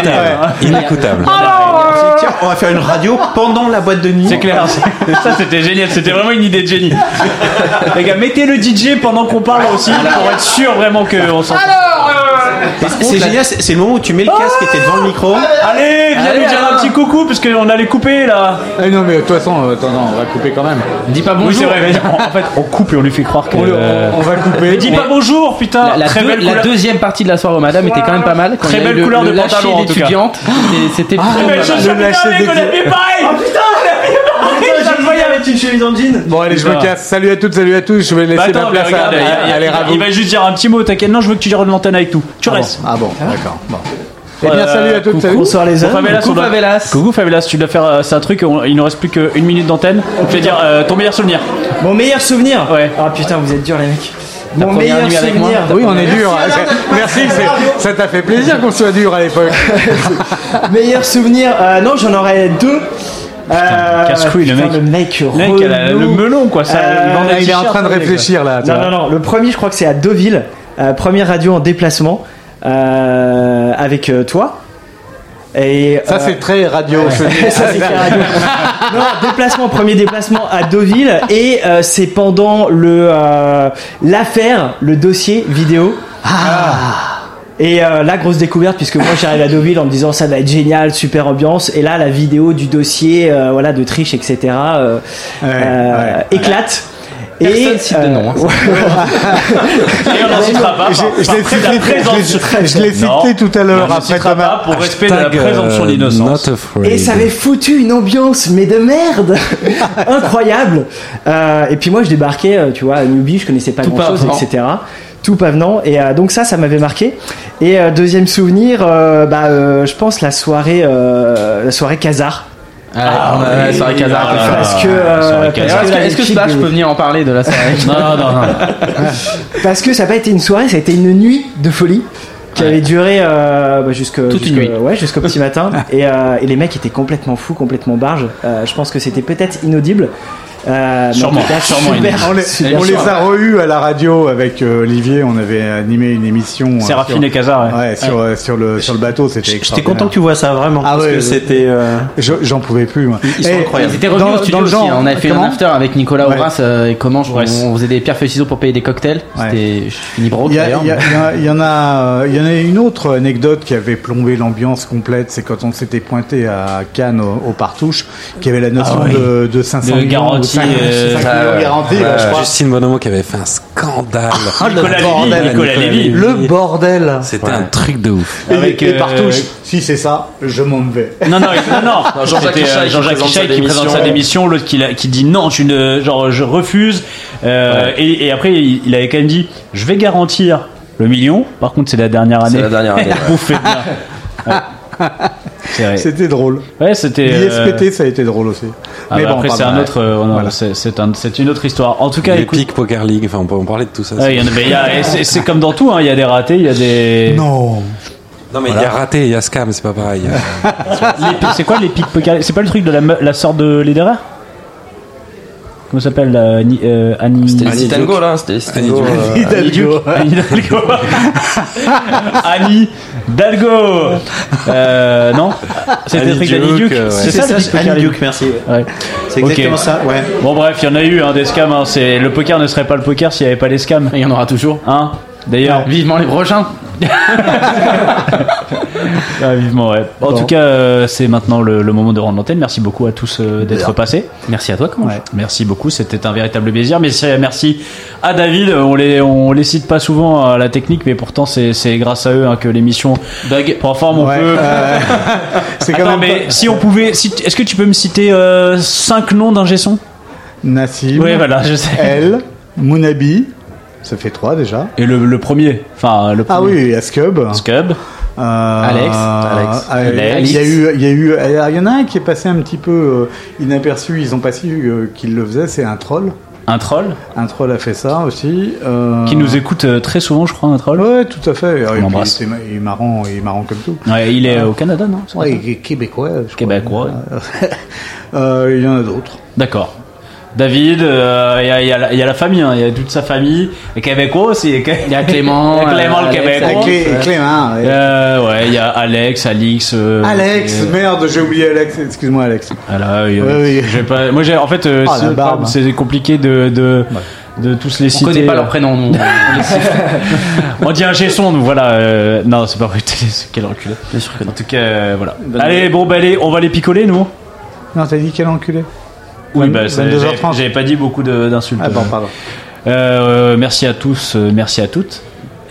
Inécoutable.
Tiens, on va faire une radio pendant la boîte de nuit.
C'est clair, c'est- [laughs] ça c'était génial, c'était vraiment une idée de génie. Les gars, mettez le DJ pendant qu'on parle aussi pour être sûr vraiment qu'on s'entend.
C'est génial, c'est le moment où tu mets le casque et t'es devant le micro.
Allez, viens
Allez,
nous dire un petit coucou parce qu'on allait couper là.
Eh non, mais de toute façon, euh, attends, non, on va couper quand même.
Dis pas bonjour.
Oui, c'est vrai, mais en en fait, on coupe et on lui fait croire que.
On, le-
euh,
on- va couper.
Mais dis pas bonjour, putain.
La, la
Très
deux-
belle
la
couleur.
deuxième partie de la soirée au madame était quand même pas mal. Quand
Très belle
le-
couleur
le
de
lâcher
pantalon, en tout cas.
d'étudiante, c'était- C'était
Très belle
le lâcher
putain, mec, on a
d'étudiant.
fait pareil. Oh putain, on a fait une chemise en jean.
Bon, allez, je me casse. Salut à toutes, salut à tous. Je vais laisser
Bah attends,
ma place
regarde,
à, à
il- va juste dire un petit mot, t'inquiète. Non, je veux que tu gères l'antenne avec tout. Tu
Ah bon,
restes.
Ah bon, d'accord. Bon. Eh bien, salut à toutes, salut.
Bonsoir les hommes.
Favelas,
Coucou,
doit-
Favelas.
Coucou Favelas, tu dois faire euh, c'est un truc, on- il nous reste plus qu'une minute d'antenne. Je vais dire euh, ton meilleur souvenir.
Mon meilleur souvenir
Ouais.
Ah putain, vous êtes durs les mecs.
Ta
Mon meilleur
nuit avec moi,
souvenir.
Oui, on est dur. Merci, [laughs] ça t'a fait plaisir qu'on soit dur à l'époque. [laughs]
meilleur souvenir. euh, non, j'en aurais deux. Euh,
casse-couille, le
putain,
mec.
Le mec,
Le mec, elle a
relou.
le melon quoi. Ça,
Euh,
il
il est en train de réfléchir là.
Non, non, non. Le premier, je crois que c'est à Deauville. Euh, première radio en déplacement euh, avec euh, toi. Et,
Ça,
euh,
c'est très radio. [laughs]
Ça, c'est très radio. [laughs] non, déplacement, premier déplacement à Deauville et euh, c'est pendant le euh, l'affaire, le dossier vidéo. Et euh, la grosse découverte puisque moi j'arrive à Deauville en me disant ça va être génial, super ambiance et là la vidéo du dossier euh, voilà de triche etc euh,
Ouais,
euh,
ouais.
éclate.
Personne cite de nom, hein.
Et [laughs] pas.
Je- l'ai cité- tout à l'heure après Thomas.
pas pour respect de la présomption
euh,
d'innocence.
not afraid.
Et ça avait foutu une ambiance, mais de merde [laughs] Incroyable Euh, Et puis moi, je débarquais, euh, tu vois, à Newbie, je connaissais pas
Tout
grand-chose, etc. Tout pavenant. Et euh, donc ça, ça m'avait marqué. Et euh, deuxième souvenir, euh, bah, euh, je pense la soirée, euh, la soirée Kazar.
Ah, ouais,
oui.
soirée Kazakh.
Ah,
Parce que, euh,
Est-ce que, Slash
de-
peut venir en parler de la soirée
Non, non, non. [laughs]
Parce que ça n'a pas été une soirée, ça a été une nuit de folie qui avait duré euh, bah, jusque,
Toute
jusque-
une nuit.
ouais, jusqu'au petit matin. [laughs] Et, euh, et les mecs étaient complètement fous, complètement barges. Euh, je pense que c'était peut-être inaudible. Euh,
Sûrement,
tout cas,
sûrement,
super,
On les,
super
on les
sûr.
a re à la radio avec euh, Olivier. On avait animé une émission. euh,
Séraphine
sur-
et Casar, ouais.
Ouais, sur, sur le sur le bateau, c'était.
J'étais content que tu vois ça vraiment.
Ah
parce
ouais,
que
je-
c'était. euh,
Je- J'en pouvais plus. Moi.
Ils sont
Et
incroyables.
Ils étaient revenus
dans-
au studio
dans le
aussi.
genre,
hein. On avait fait
comment
un after avec Nicolas euh, et comment
Ouais.
on faisait des pierres feuilles ciseaux pour payer des cocktails. C'était
a-
d'ailleurs.
il y a- a- en a, il y en a une autre anecdote qui avait plombé l'ambiance complète, c'est quand on s'était pointé à Cannes au, Partouche, qui avait la notion
Ah
de, de 500
De
millions, 5,
euh,
5
ça,
millions
ouais.
garantis,
Ouais,
là, je crois.
Justine Bonomo qui avait fait un scandale.
Nicolas Lévy,
bordel,
Nicolas Lévy.
Le bordel.
C'était un truc de ouf.
Et,
Avec,
et
euh,
Partouche, si c'est ça, je m'en vais.
Non, non, non, non. [laughs]
Non, Jean-Jacques
C'était, euh,
Hichaille qui
Jean-Jacques
présente sa
qui présente sa
démission.
l'autre qui, dit non, je ne, genre, je refuse. Euh, et, et après, il, il avait quand même dit, je vais garantir le million. Par contre, c'est la dernière année.
C'est la dernière année. [laughs]
Bouffé de bien. [laughs]
C'était drôle.
Ouais, c'était. euh,
L'ISPT, ça a été drôle aussi.
ah bah après, c'est un autre. euh,
Voilà.
c'est, c'est un- c'est une autre histoire. En tout cas, écoute.
Poker League, enfin on peut en parler de tout ça.
Ouais, mais c'est, comme dans tout, hein, il y a des ratés, il y a des.
Non.
Non mais il y a raté, il y a scam, c'est pas pareil. [laughs]
C'est quoi les pics poker C'est pas le truc de la, la sorte de Lederer? Comment s'appelle la, Ni- euh, Annie
C'était les
Duke
là, c'était les Citango.
Annie
euh,
Hidalgo. Annie Dalgo. [laughs] [laughs] Euh, non C'était le
Annie
truc d'Annie
Duke,
Duke.
euh, ouais.
C'est
C'est
ça,
ça,
le
Annie Duke, merci.
Ouais.
C'est
Ok.
exactement ça, ouais.
Bon bref, il y en a eu hein, des scams. hein. C'est le poker ne serait pas le poker s'il n'y avait pas les scams.
Il y en aura toujours.
Hein D'ailleurs,
Vivement les prochains. [laughs]
Ah, vivement, ouais. En
Bon.
tout cas, euh, c'est maintenant le, le moment de rendre l'antenne. Merci beaucoup à tous euh, d'être passés.
Merci à toi, comment
Merci beaucoup, c'était un véritable plaisir. Merci, merci à David. On les, on les cite pas souvent à la technique, mais pourtant c'est, c'est grâce à eux hein, que l'émission
Bug
prend forme. On
Ouais,
peut.
euh, [laughs] c'est quand
Attends,
même
mais
pas-
si on pouvait, si, est-ce que tu peux me citer 5 noms d'ingé son?
Nassim.
Oui, voilà, je sais.
Elle, Mounabi. Ça fait trois déjà.
Et le, le premier, enfin le
Ah oui, il y a Scub.
Scub.
Euh,
Alex.
Alex.
Alex.
Il y a eu, il y a eu, alors, il y en a un qui est passé un petit peu euh, inaperçu. Ils ont pas su euh, qu'il le faisait. C'est un troll.
Un troll
Un troll a fait ça aussi. euh,
qui nous écoute euh, très souvent, je crois, un troll.
Ouais, tout à fait.
L'embrasse.
ma- Il est marrant, il est marrant comme tout.
Ouais, il est euh, au Canada, non?
Ouais, il est québécois. je crois.
Québécois. [laughs]
Euh, il y en a d'autres.
D'accord. David, euh, il y, a, y la- il y a la famille, hein, il y a toute sa famille. Les Québécois aussi. Il
y a Clément, [laughs]
Clément
euh,
le
Alex,
Québécois.
Clé-. Clément, ouais.
Euh, ouais, il y a Alex, Alix. euh,
Alex, merde, j'ai oublié Alex. Excuse-moi, Alex.
Oui,
Ouais,
oui.
oui.
Pas, moi, j'ai, en fait, euh,
Ah,
c'est, compliqué de, de, de tous les
On
citer.
connaît pas leur prénom, nous. [laughs] On.
On dit un gesson, nous voilà. euh, non, c'est pas vrai. [laughs] Quel enculé.
Bien sûr que non.
En tout cas, euh, voilà. Allez, bon, bah, allez, on va les picoler, nous.
Non, t'as dit quel enculé?
Oui, bah, ça,
22h30.
j'avais, j'avais pas dit beaucoup d'insultes.
Ah bon, pardon.
Euh, merci à tous, euh, merci à toutes.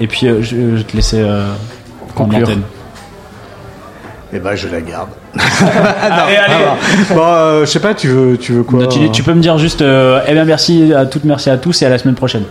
Et puis, euh, je, je vais te laisser euh,
Conclure.
l'antenne.
Eh ben, je la garde. [laughs]
allez, allez.
Bon, euh, je sais pas, tu veux, tu veux quoi
Tu, tu peux me dire juste, euh, eh bien, merci à toutes, merci à tous et à la semaine prochaine.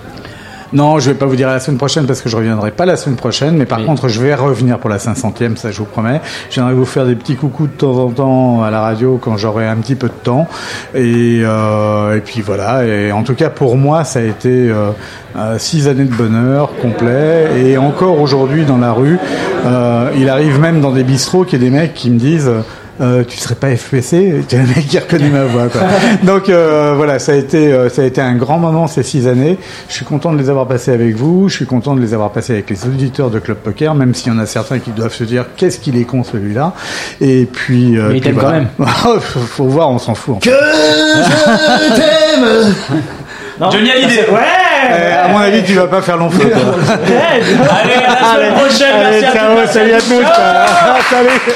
Non, je vais pas vous dire à la semaine prochaine parce que je reviendrai pas la semaine prochaine, mais par contre, je vais revenir pour la 500e, ça je vous promets. J'aimerais vous faire des petits coucous de temps en temps à la radio quand j'aurai un petit peu de temps. Et, euh, et puis voilà. Et en tout cas, pour moi, ça a été euh, euh, six années de bonheur complet. Et encore aujourd'hui dans la rue, euh, il arrive même dans des bistrots qu'il y a des mecs qui me disent. Euh, tu serais pas FPC Tu as un mec qui reconnaît ma voix. Quoi. [laughs] Donc euh, voilà, ça a été euh, ça a été un grand moment ces six années. Je suis content de les avoir passées avec vous. Je suis content de les avoir passées avec les auditeurs de Club Poker, même s'il y en a certains qui doivent se dire qu'est-ce qu'il est con celui-là. Et puis, euh,
Mais il
puis
t'aime
voilà.
quand même. [laughs]
faut, faut voir, on s'en fout. en fait.
Que je t'aime [laughs]
Johnny Hallyday.
Eh, à mon avis, tu vas pas faire long feu.
Allez, à la semaine prochaine.
Allez,
merci à
ciao, salut à tous. Salut.